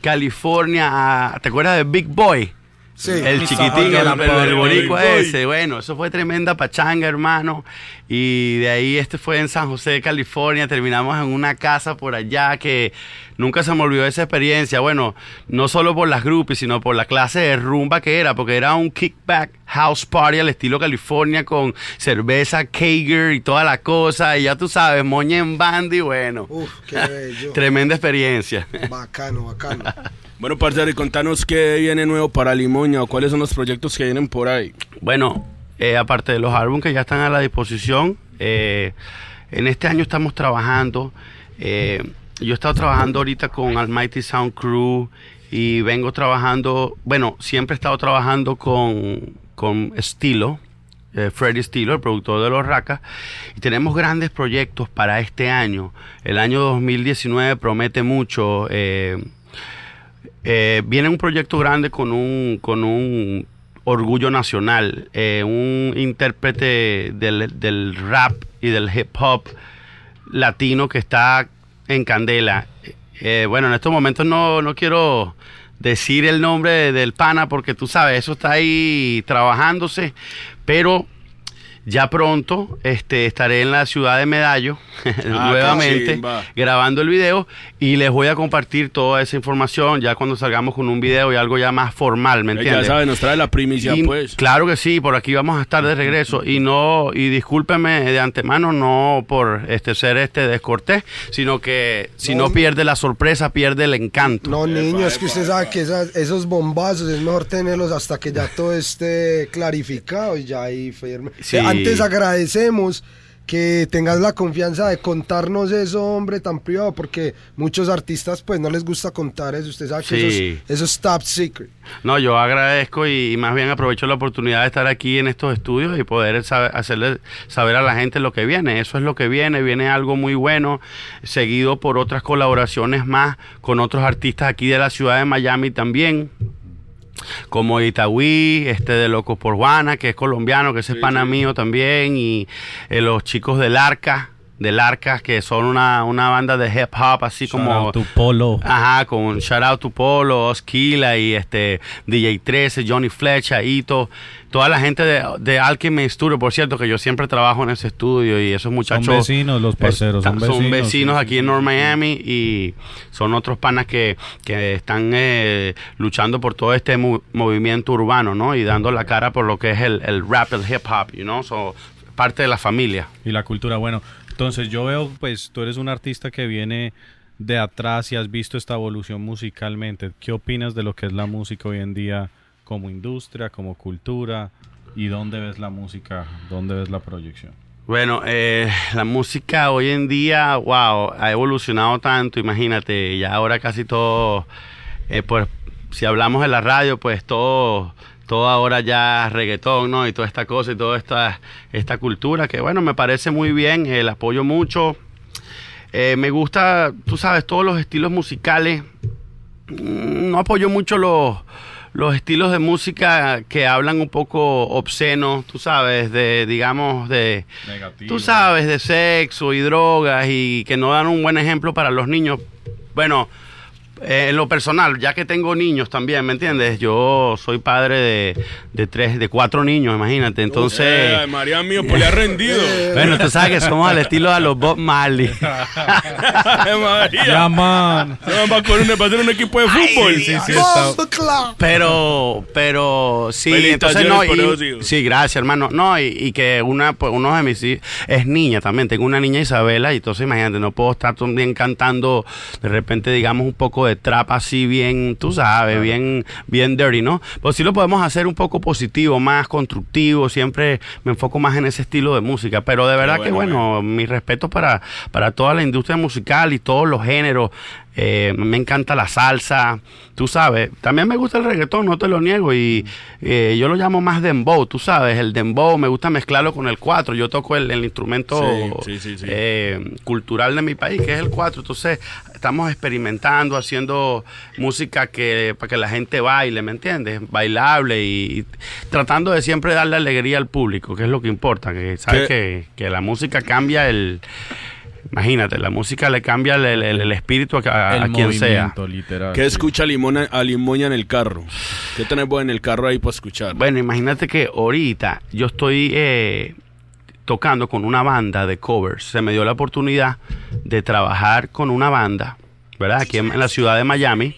California. ¿Te acuerdas de Big Boy?
Sí.
El chiquitín, el, el, boricua ese. Bueno, eso fue tremenda pachanga, hermano. Y de ahí este fue en San José, California. Terminamos en una casa por allá que nunca se me olvidó esa experiencia. Bueno, no solo por las groupies, sino por la clase de rumba que era, porque era un kickback house party al estilo California con cerveza Kager y toda la cosa. Y ya tú sabes, moña en banda y bueno.
Uf, qué *laughs* bello.
Tremenda experiencia.
Bacano, bacano. *laughs*
Bueno, parcero, y contanos qué viene nuevo para Limoña o cuáles son los proyectos que vienen por ahí.
Bueno, eh, aparte de los álbumes que ya están a la disposición, eh, en este año estamos trabajando. eh, yo he estado trabajando ahorita con Almighty Sound Crew y vengo trabajando, bueno, siempre he estado trabajando con, con Estilo, eh, Freddy Estilo, el productor de Los Racas, y tenemos grandes proyectos para este año. El año 2019 promete mucho. eh, eh, viene un proyecto grande con un, con un orgullo nacional, eh, un intérprete del, del rap y del hip hop latino que está en candela. Bueno, en estos momentos no, no quiero decir el nombre del pana porque tú sabes, eso está ahí trabajándose, pero ya pronto este, estaré en la ciudad de Medallo *laughs* nuevamente
chimba.
grabando el video y les voy a compartir toda esa información ya cuando salgamos con un video y algo ya más formal, ¿me
Ya
entiendes?
sabes, nos trae la primicia,
Y-
pues.
Claro que sí, por aquí vamos a estar de regreso y no y discúlpeme de antemano no por este ser este descortés, sino que si no,
No.
pierde la sorpresa, pierde el encanto.
No, niño, es que usted sabe que esas- esos bombazos es mejor tenerlos hasta que ya todo esté *laughs* clarificado y ya ahí firme.
Sí.
Antes agradecemos que tengas la confianza de contarnos eso, hombre, tan privado, porque muchos artistas pues no les gusta contar eso. Usted sabe que
Sí.
eso, es, eso es top secret.
No, yo agradezco y, y más bien aprovecho la oportunidad de estar aquí en estos estudios y poder saber- hacerle saber a la gente lo que viene. Eso es lo que viene, viene algo muy bueno, seguido por otras colaboraciones más con otros artistas aquí de la ciudad de Miami también. Como Itagüí, este de Locos por Juana, que es colombiano, que ese es pana mío también, y eh, los chicos del Arca, del Arca, que son una, una banda de hip hop, así como
tu polo.
Ajá, con Shout Out to Polo, Osquila y este DJ 13, Johnny Flecha, Ito, toda la gente de, de Alchemy Studio, por cierto, que yo siempre trabajo en ese estudio y esos muchachos.
vecinos los parceros, son vecinos,
vecinos
sí,
aquí en North. Miami y son otros panas que, que están eh, luchando por todo este mo- movimiento urbano, ¿no? Y dando la cara por lo que es el, el rap, el hip hop, you know? So, parte de la familia.
Y la cultura, bueno, entonces yo veo, pues tú eres un artista que viene de atrás y has visto esta evolución musicalmente. ¿Qué opinas de lo que es la música hoy en día como industria, como cultura? ¿Y dónde ves la música? ¿Dónde ves la proyección?
Bueno, eh, la música hoy en día, wow, ha evolucionado tanto, imagínate, ya ahora casi todo, eh, pues si hablamos de la radio, pues todo, todo ahora ya reggaetón, ¿no? Y toda esta cosa y toda esta, esta cultura, que bueno, me parece muy bien, eh, la apoyo mucho. Eh, me gusta, tú sabes, todos los estilos musicales. Mm, No apoyo mucho los, los estilos de música que hablan un poco obsceno, tú sabes, de, digamos, de,
Negativo.
tú sabes, de sexo y drogas y que no dan un buen ejemplo para los niños. Bueno, eh, en lo personal, ya que tengo niños también, ¿me entiendes? Yo soy padre de, de tres, de cuatro niños, imagínate. Entonces,
Eh, María mío, pues le ha rendido. *laughs*
bueno, tú sabes que somos al estilo de los Bob Marley. *laughs*
Ay, María.
Ya, man.
No, va, a ser un equipo de fútbol.
Sí, sí, está-
¡Bomba clap!
Pero, pero sí, entonces no, y- sí, gracias hermano, no, y, y que una, pues, uno de mis hijos es niña también, tengo una niña Isabela, y entonces imagínate, no puedo estar también cantando de repente, digamos, un poco de trap así bien, tú sabes, bien, bien dirty, ¿no? Pues sí lo podemos hacer un poco positivo, más constructivo, siempre me enfoco más en ese estilo de música, pero de verdad que
bueno,
bueno, mi respeto para, para toda la industria musical y todos los géneros. Eh, me encanta la salsa, tú sabes. También me gusta el reggaetón, no te lo niego. Y eh, yo lo llamo más dembow, tú sabes. El dembow me gusta mezclarlo con el cuatro. Yo toco el, el instrumento
Sí, sí, sí, sí.
eh, cultural de mi país, que es el cuatro. Entonces, estamos experimentando, haciendo música que para que la gente baile, ¿me entiendes? Bailable y, y tratando de siempre darle alegría al público, que es lo que importa. Que sabes que, que la música cambia el. Imagínate, la música le cambia el, el- el espíritu a,
el
a quien sea.
literal.
¿Qué escucha Limona, a Limoña en el carro? ¿Qué tenés vos en el carro ahí para escuchar?
Bueno, imagínate que ahorita yo estoy eh, tocando con una banda de covers. Se me dio la oportunidad de trabajar con una banda ¿verdad? Aquí en, en la ciudad de Miami.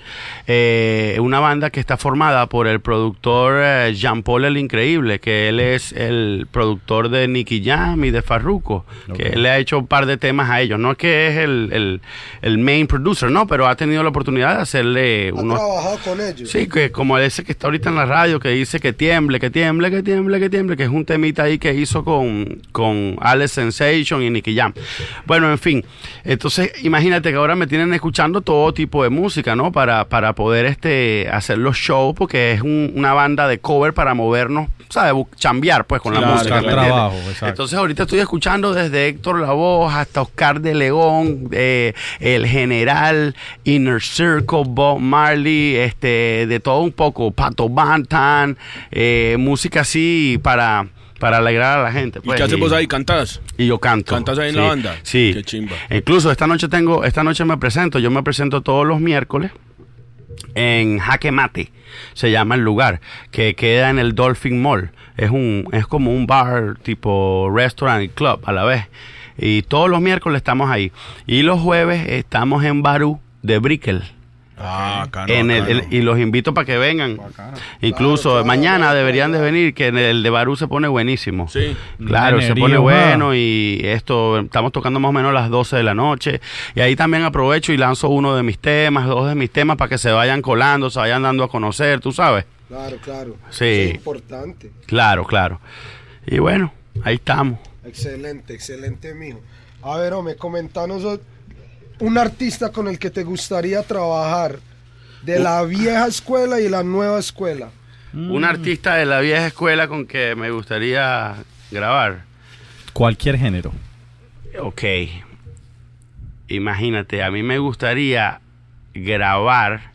Eh, una banda que está formada por el productor eh, Jean Paul el Increíble, que él es el productor de Nicky Jam y de Farruko, que él le ha hecho un par de temas a ellos. No es que es el, el- el main producer, no, pero ha tenido la oportunidad de hacerle
¿Ha
unos...
trabajado con ellos?
Sí, que como ese que está ahorita en la radio, que dice que tiemble, que tiemble, que tiemble, que tiemble, que es un temita ahí que hizo con, con Alex Sensation y Nicky Jam. Bueno, en fin, entonces imagínate que ahora me tienen escuchando todo tipo de música, ¿no? Para, para poder este, hacer los shows, porque es un- una banda de cover para movernos, ¿sabes? Chambear, pues, con la música.
trabajo, exacto.
Entonces ahorita estoy escuchando desde Héctor Lavoe hasta Oscar de León, eh, El General, Inner Circle, Bob Marley, este, de todo un poco, Pato Bantan, eh, música así para, para alegrar a la gente.
¿Y
pues,
qué haces vos ahí? ¿Cantás?
y yo canto.
¿Cantas ahí en
Sí,
la banda?
Sí.
Qué chimba.
Incluso esta noche tengo, esta noche me presento, yo me presento todos los miércoles en Jaque Mate, se llama el lugar, que queda en el Dolphin Mall. Es un, es como un bar tipo restaurant y club a la vez. Y todos los miércoles estamos ahí. Y los jueves estamos en Barú de Brickell.
Ah,
En el- el- y los invito para que vengan. Incluso
Claro,
mañana
claro,
deberían de venir, que en el de Barú se pone buenísimo.
Sí.
Claro, se pone bueno y esto, estamos tocando más o menos a las 12 de la noche. Y ahí también aprovecho y lanzo uno de mis temas, dos de mis temas para que se vayan colando, se vayan dando a conocer, tú sabes.
Claro, claro.
Sí.
Eso es importante.
Claro, claro. Y bueno, ahí estamos.
Excelente, excelente, mijo. A ver, hombre, comentanos un artista con el que te gustaría trabajar de la vieja escuela y la nueva escuela.
Un artista de la vieja escuela con que me gustaría grabar.
Cualquier género.
Ok. Imagínate, a mí me gustaría grabar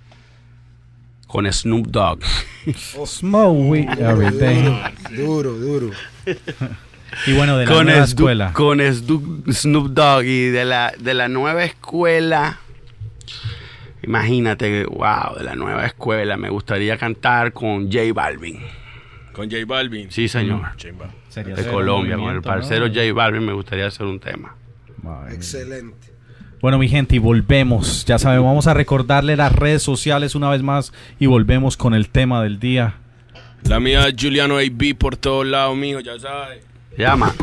con Snoop Dogg. *laughs*
Smoke weed every day.
Duro, duro.
Y bueno, de la
con,
nueva
Snoop-
escuela.
con Snoop, Snoop Dogg y de la, de la nueva escuela. Imagínate, wow, de la nueva escuela. Me gustaría cantar con J Balvin.
Con J Balvin.
Sí, señor.
Chimba.
Sería
De Colombia, con el parcero
¿no?
J Balvin me gustaría hacer un tema.
Excelente.
Bueno, mi gente, y volvemos. Ya saben, vamos a recordarle las redes sociales una vez más y volvemos con el tema del día.
La mía es Juliano AB por todos lados, mío, ya sabes.
Llama.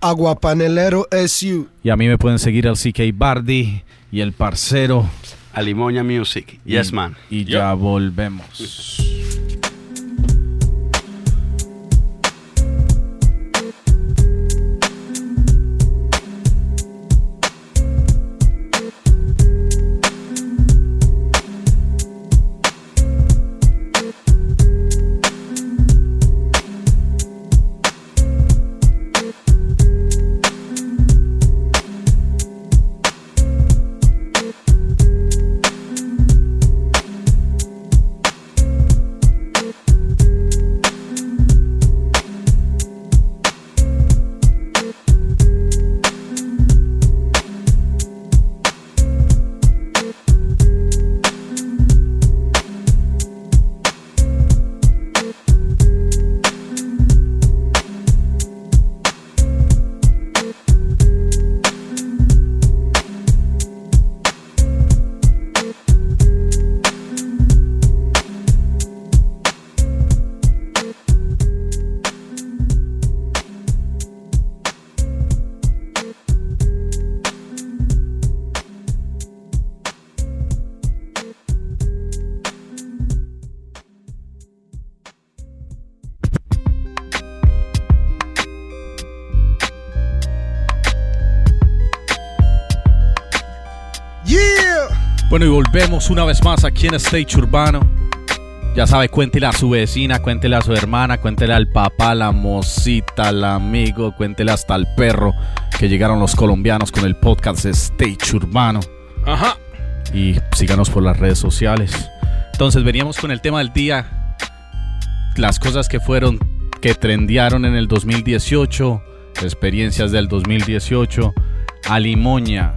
Aguapanelero SU.
Y a mí me pueden seguir al CK Bardi y el parcero.
Alimoña Music. Yes,
Y-
man.
Y ya volvemos. *laughs*
volvemos una vez más aquí en Stage Urbano. Ya sabe, cuéntele a su vecina, cuéntele a su hermana, cuéntele al papá, la mosita, al amigo, cuéntele hasta al perro que llegaron los colombianos con el podcast Stage Urbano.
Ajá.
Y síganos por las redes sociales. Entonces, veníamos con el tema del día. Las cosas que fueron, que trendearon en el 2018, experiencias del 2018. Alimoña,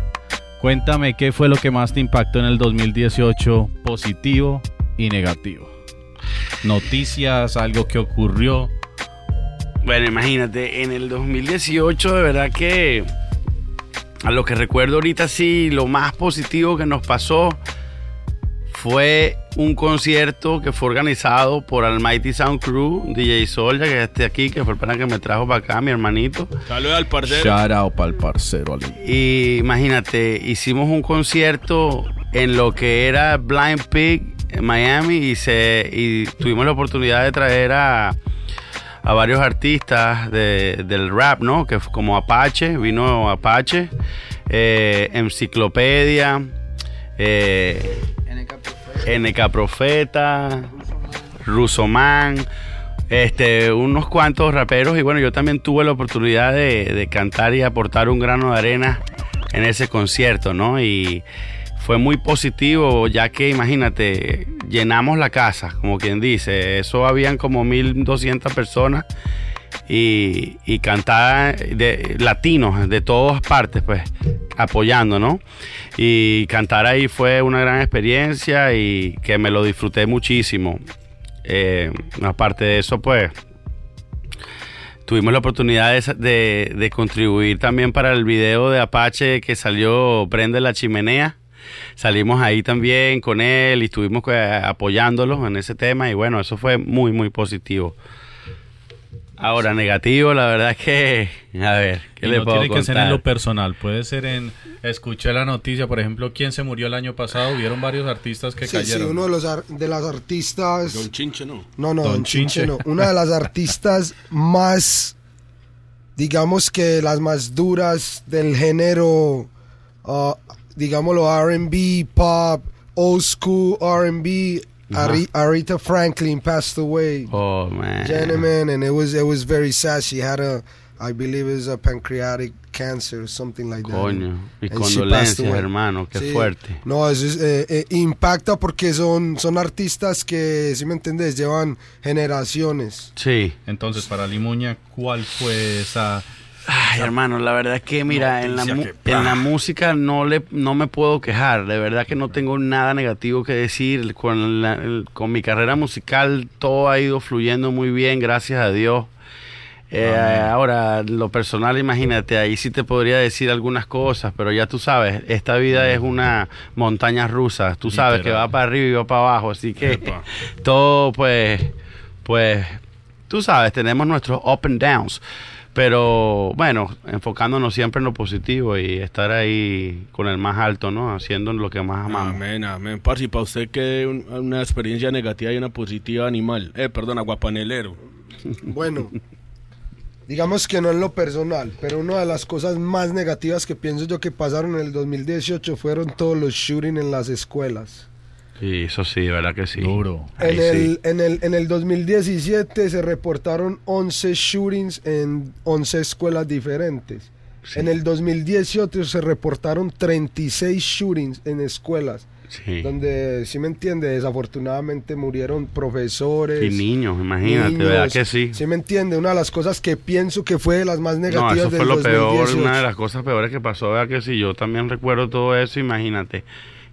cuéntame qué fue lo que más te impactó en el 2018, positivo y negativo. Noticias, algo que ocurrió.
Bueno, imagínate, en el 2018 de verdad que a lo que recuerdo ahorita sí, lo más positivo que nos pasó fue un concierto que fue organizado por Almighty Sound Crew, DJ Solja, que esté aquí, que fue el pana que me trajo para acá, mi hermanito.
Saludos al parcero.
Shout out para el parcero Ali.
Y imagínate, hicimos un concierto en lo que era Blind Pig en Miami y, se, y tuvimos la oportunidad de traer a, a varios artistas de- del rap, ¿no? Que fue como Apache, vino Apache, eh, Enciclopedia, eh, NK Profeta, Rusoman, este, unos cuantos raperos. Y bueno, yo también tuve la oportunidad de, de cantar y aportar un grano de arena en ese concierto, ¿no? Y fue muy positivo, ya que imagínate, llenamos la casa, como quien dice, eso habían como 1200 personas y, y cantar de latinos de todas partes, pues apoyando, ¿no? Y cantar ahí fue una gran experiencia y que me lo disfruté muchísimo. Eh, aparte de eso, pues tuvimos la oportunidad de, contribuir también para el video de Apache que salió Prende la Chimenea. Salimos ahí también con él y estuvimos eh, apoyándolo en ese tema y bueno, eso fue muy, muy positivo. Ahora, negativo, la verdad es que, a ver, ¿qué
Y
le
no
puedo
tiene que ser en
contar?
lo personal, puede ser en... Escuché la noticia, por ejemplo, quién se murió el año pasado, hubieron varios artistas que
Sí, sí,
cayeron.
uno de los ar- de las artistas.
Don Chinche, ¿no?
No, no,
Don
Don Chinche
Chinche.
no. Una de las artistas más, digamos que las más duras del género, uh, digámoslo, RB, pop, old school RB. Ari- Aretha Franklin passed away.
Oh, man.
Gentlemen, and it was it was very sad. She had a, I believe it was a pancreatic cancer or something like that.
Coño,
And she passed
condolencias, hermano, qué
Sí.
fuerte.
No, eso es, eh, eh, impacta porque son, son artistas que, si me entiendes, llevan generaciones.
Sí.
Entonces, para Limuña, ¿cuál fue esa...
Ay, hermano, la verdad es que, mira, en la,
Noticia
mu-
que,
en la música no le no me puedo quejar. De verdad que no tengo nada negativo que decir. Con, la- con mi carrera musical todo ha ido fluyendo muy bien, gracias a Dios. Eh, ahora, lo personal, imagínate, ahí sí te podría decir algunas cosas, pero ya tú sabes, esta vida es una montaña rusa. Tú sabes que va para arriba y va para abajo, así que
Epa. *laughs*
todo, pues, pues, tú sabes, tenemos nuestros up and downs. Pero bueno, enfocándonos siempre en lo positivo y estar ahí con el más alto, ¿no? Haciendo lo que más amamos.
Amén, amén. Parce, para usted que un- una experiencia negativa y una positiva animal. Eh, perdón, aguapanelero. *laughs*
Bueno, digamos que no en lo personal, pero una de las cosas más negativas que pienso yo que pasaron en el 2018 fueron todos los shootings en las escuelas.
Sí, eso sí, de verdad que sí.
Duro.
En el,
sí.
en, el, en el 2017 se reportaron 11 shootings en 11 escuelas diferentes.
Sí.
En el 2018 se reportaron 36 shootings en escuelas,
Sí.
donde, si me entiende, desafortunadamente murieron profesores.
Y niños, imagínate,
niños.
¿verdad que sí?
¿Sí me entiende? Una de las cosas que pienso que fue de las más
No,
negativas
eso
del
fue lo peor,
2018.
una de las cosas peores que pasó, ¿verdad que sí? Yo también recuerdo todo eso, imagínate.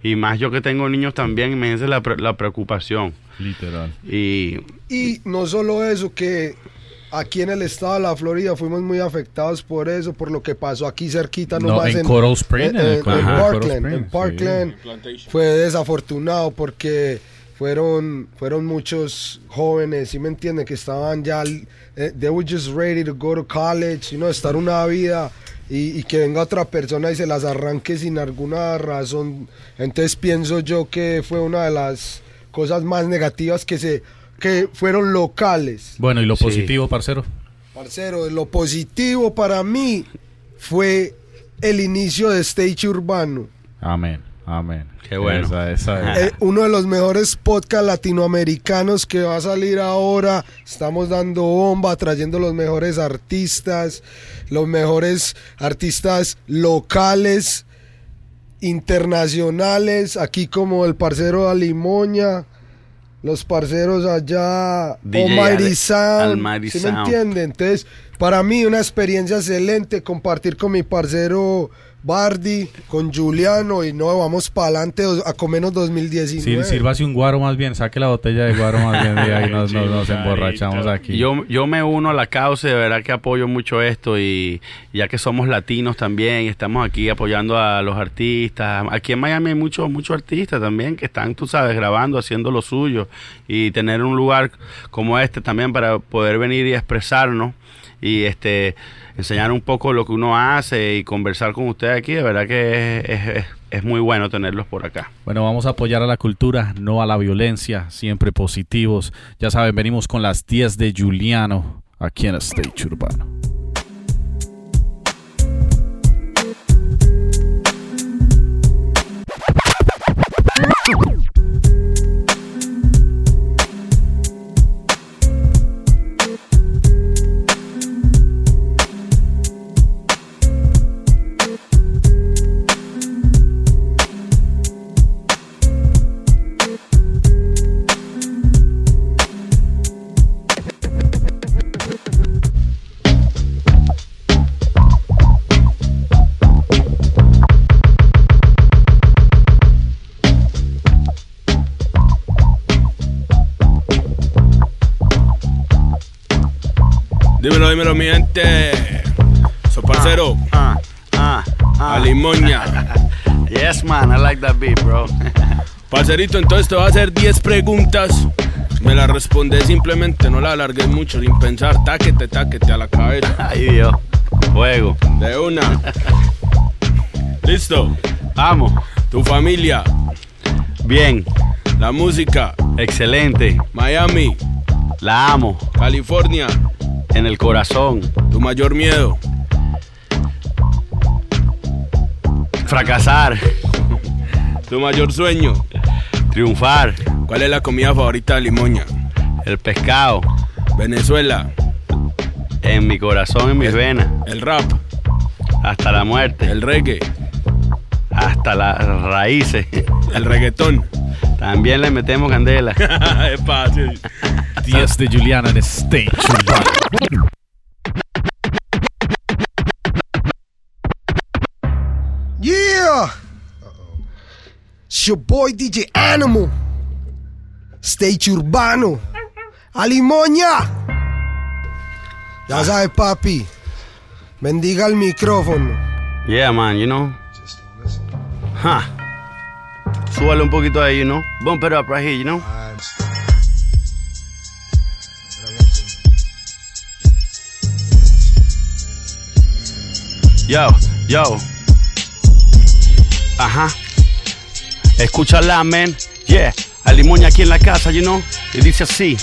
Y más yo que tengo niños también, imagínense la, pre- la preocupación.
Literal.
Y
Y no solo eso, que aquí en el estado de la Florida fuimos muy afectados por eso, por lo que pasó aquí cerquita
No,
nomás
en Coral Spring,
en,
en
en- en Parkland,
Spring,
en
sí.
Parkland fue desafortunado porque fueron fueron muchos jóvenes, ¿sí me entienden? Que estaban ya, eh, they were just ready to go to college, you know, estar una vida y, y que venga otra persona y se las arranque sin alguna razón. Entonces pienso yo que fue una de las cosas más negativas que se que fueron locales.
Bueno, ¿y lo
Sí.
positivo, parcero?
Parcero, lo positivo para mí fue el inicio de Stage Urbano.
Amén, amén.
Qué bueno.
Esa, esa es.
Eh, uno de los mejores podcasts latinoamericanos que va a salir ahora. Estamos dando bomba, trayendo los mejores artistas, los mejores artistas locales, internacionales, aquí como el parcero Alimoña, los parceros allá, Almighty Sound, ¿sí me
Sound.
entiende? Entonces, para mí una experiencia excelente compartir con mi parcero Bardi, con Juliano y no, vamos para adelante a comernos 2019.
Sí, sírvase un guaro más bien, saque la botella de guaro más bien y ahí nos, *laughs* nos- nos emborrachamos aquí.
Yo, yo me uno a la causa y de verdad que apoyo mucho esto y ya que somos latinos también y estamos aquí apoyando a los artistas. Aquí en Miami hay muchos muchos artistas también que están, tú sabes, grabando, haciendo lo suyo y tener un lugar como este también para poder venir y expresarnos y este enseñar un poco lo que uno hace y conversar con ustedes aquí, de verdad que es, muy bueno tenerlos por acá.
Bueno, vamos a apoyar a la cultura, no a la violencia, siempre positivos. Ya saben, venimos con las 10 de Juliano aquí en Stage Urbano.
Dímelo, dímelo, mi gente. So, parcero,
Ah, ah, ah.
a limoña. *laughs*
Yes, man, I like that beat, bro. *laughs*
Parcerito, entonces te voy a hacer 10 preguntas. Me las respondes simplemente, no la alargues mucho, sin pensar. Táquete, táquete a la cabeza. *laughs*
Ay, Dios. Fuego.
De una. Listo.
Vamos.
Tu familia,
Bien.
la música,
Excelente.
Miami,
La amo.
California,
En el corazón.
tu mayor miedo,
Fracasar.
tu mayor sueño.
Triunfar.
¿Cuál es la comida favorita de Limoña?
El pescado.
Venezuela,
En mi corazón, en mis venas.
el rap,
Hasta la muerte.
el reggae,
Hasta las raíces.
El reggaetón.
También le metemos candela. *laughs*
fácil.
10 de Juliano en Stage Urbano.
Yeah! It's your boy DJ Animal. Stage Urbano. Alimoña. Ya sabes, papi. Bendiga el micrófono.
Yeah, man, you know. Huh. Súbale un poquito ahí, you know. Bump it up right here, you know. Yo, yo. Ajá. Escúchala, man. Yeah. Alimoña aquí en la casa, you know. Y dice así.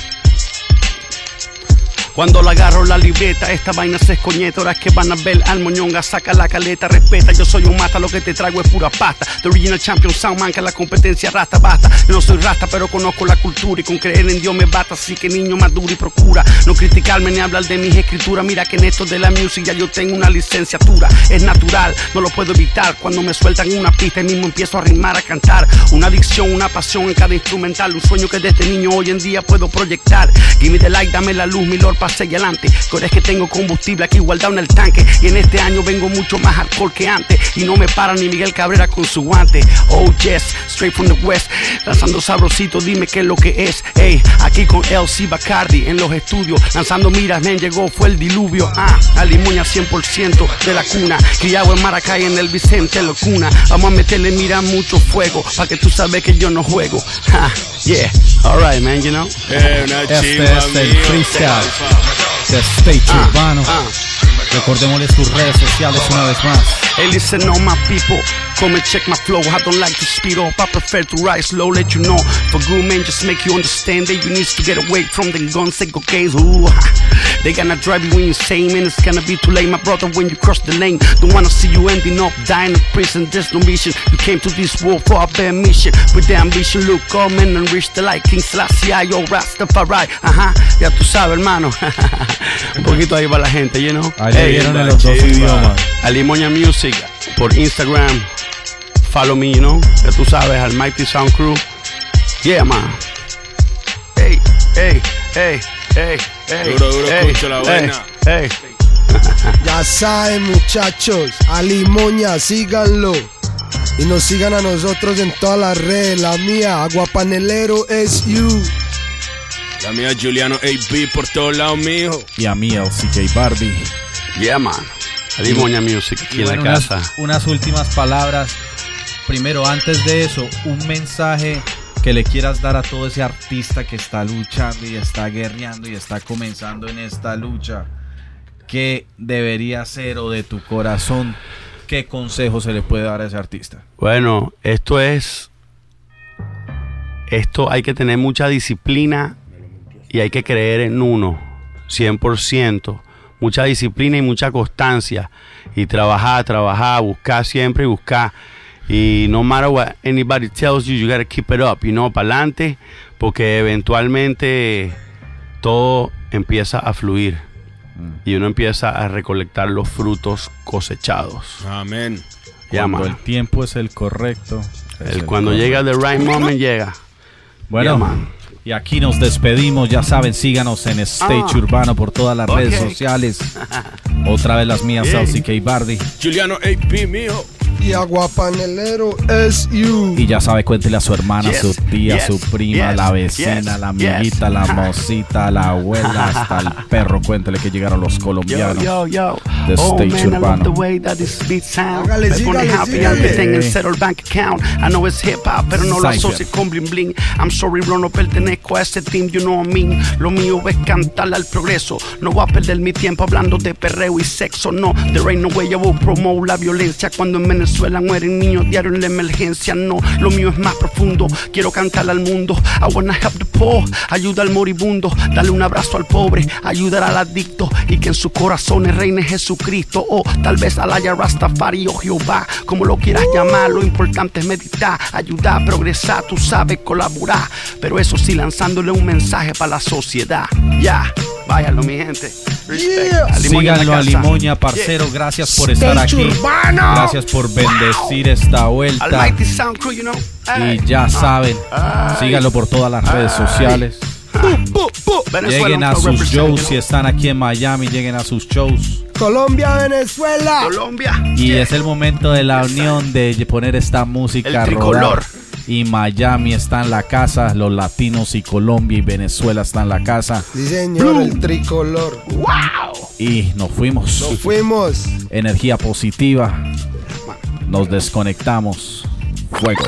Cuando la agarro la libreta, esta vaina se escoñeta. Ahora es que van a ver al moñonga, saca la caleta, respeta. Yo soy un mata, lo que te traigo es pura pasta. The original champion sound man, que la competencia rasta basta. Yo no soy rasta, pero conozco la cultura y con creer en Dios me basta. Así que niño maduro y procura no criticarme ni hablar de mis escrituras. Mira que en esto de la music yo tengo una licenciatura. Es natural, no lo puedo evitar. Cuando me sueltan una pista y mismo empiezo a rimar, a cantar. Una adicción, una pasión en cada instrumental. Un sueño que desde niño hoy en día puedo proyectar. Give me the light, dame la luz, mi lord, pase y adelante. Que ahora es que tengo combustible aquí guardado en el tanque. Y en este año vengo mucho más hardcore que antes. Y no me para ni Miguel Cabrera con su guante. Oh yes, straight from the west. Lanzando sabrosito, dime qué es lo que es. Ey, aquí con LC Bacardi en los estudios. Lanzando miras, men, llegó, fue el diluvio. Ah, a Limoña 100% de la cuna. Criado en Maracay, en el Vicente Locuna. Vamos a meterle, mira, mucho fuego. Pa' que tú sabes que yo no juego. *laughs* Ah, yeah, alright, man, you know.
Eh, una
Este
chimba,
es el
mío.
freestyle de Stage
Ah,
Urbano.
ah.
Recordémosles sus redes sociales una vez más.
Hey, listen, all my people, come and check my flow. I don't like to speed up, I prefer to ride slow. Let you know, for good man, just make you understand that you need to get away from the guns and cocaine. Ooh, they gonna drive you insane, and it's gonna be too late, my brother, when you cross the lane. Don't wanna see you ending up dying in prison. There's no mission. You came to this world for a bare mission. With the ambition, look, come in and reach the light. King Selassie, I, yo, Rastafari. Ajá, ya tú sabes, hermano. *laughs* Un poquito ahí para la gente, you know.
Ahí
Hey,
vieron en los dos idiomas.
Alimoña Music por Instagram. Follow me, you know. Ya tú sabes, al Mighty Sound Crew. Yeah, man. Hey, hey, hey, hey, hey.
Duro, duro,
hey,
Cucho, la buena.
Hey, *laughs*
Ya saben muchachos, a Limoña, síganlo. Y nos sigan a nosotros en todas las redes. La mía, Aguapanelero es you.
La mía Juliano AB por todos lados, mijo.
Y a mí, el CK Barbie.
Yeah, man. Alimoña Music aquí en la
unas,
casa.
unas últimas palabras. Primero, antes de eso, un mensaje que le quieras dar a todo ese artista que está luchando y está guerreando y está comenzando en esta lucha. ¿Qué debería ser o de tu corazón? ¿Qué consejo se le puede dar a ese artista?
Bueno, esto es. Esto hay que tener mucha disciplina y hay que creer en uno, 100%. Mucha disciplina y mucha constancia. Y trabajar, trabajar, buscar siempre y buscar. Y no matter what anybody tells you, you gotta keep it up, you know, para adelante, porque eventualmente todo empieza a fluir y uno empieza a recolectar los frutos cosechados.
Amén.
Cuando el tiempo es el correcto. es
El-
el
cuando
correcto.
llega the right moment, llega.
Bueno. Y aquí nos despedimos. Ya saben, síganos en Stage
Ah.
Urbano por todas las redes sociales. *laughs* Otra vez las mías, el CK Bardi.
Juliano AB, mijo.
Y Aguapanelero es you.
Y ya sabe, cuéntele a su hermana,
Yes,
su tía,
yes,
su prima,
yes,
la vecina,
yes,
la
yes.
amiguita, la mocita, la abuela, *laughs* hasta el perro. Cuéntele que llegaron los
Yo,
colombianos.
yo, yo.
de
oh
Stage
man, I love
Urbano.
the way that this beat sound.
Hágale,
Me pone happy,
sígale.
everything in settled bank account. I know it's hip hop, pero no lo asocie con bling bling. I'm sorry, bro, no pertenezco a ese team, you know what I mean. Lo mío es cantarle al progreso. No voy a perder mi tiempo hablando de perreo y sexo, no. There ain't no way I will promote la violencia cuando en Venezuela mueren niños diario en la emergencia, no. Lo mío es más profundo. Quiero cantarle al mundo. I wanna. Ayuda al moribundo. Darle un abrazo al pobre. Ayudar al adicto. Y que en sus corazones reine Jesucristo. O tal vez Alaya Rastafari o Jehová. Como lo quieras llamar, lo importante es meditar. Ayudar, progresar, tú sabes, colaborar. Pero eso sí, lanzándole un mensaje para la sociedad. Ya, váyalo, mi gente.
Yeah.
A
Síganlo a. Limoña, parcero. Gracias por estar aquí.
Urbano.
Gracias por bendecir esta vuelta.
Almighty Sound Crew, you know. Hey.
Y ya saben,
Ay.
síganlo por todas las redes sociales. Lleguen a sus shows
you
si están aquí en Miami, lleguen a sus shows.
Colombia, Venezuela.
Colombia.
Y
Yeah.
es el momento de la unión de poner esta música
El tricolor.
rodar. Y Miami está en la casa, los latinos y Colombia y Venezuela están en la casa.
Sí, señor, el tricolor.
Y nos fuimos.
Nos fuimos.
Energía positiva. Nos desconectamos. Fuego.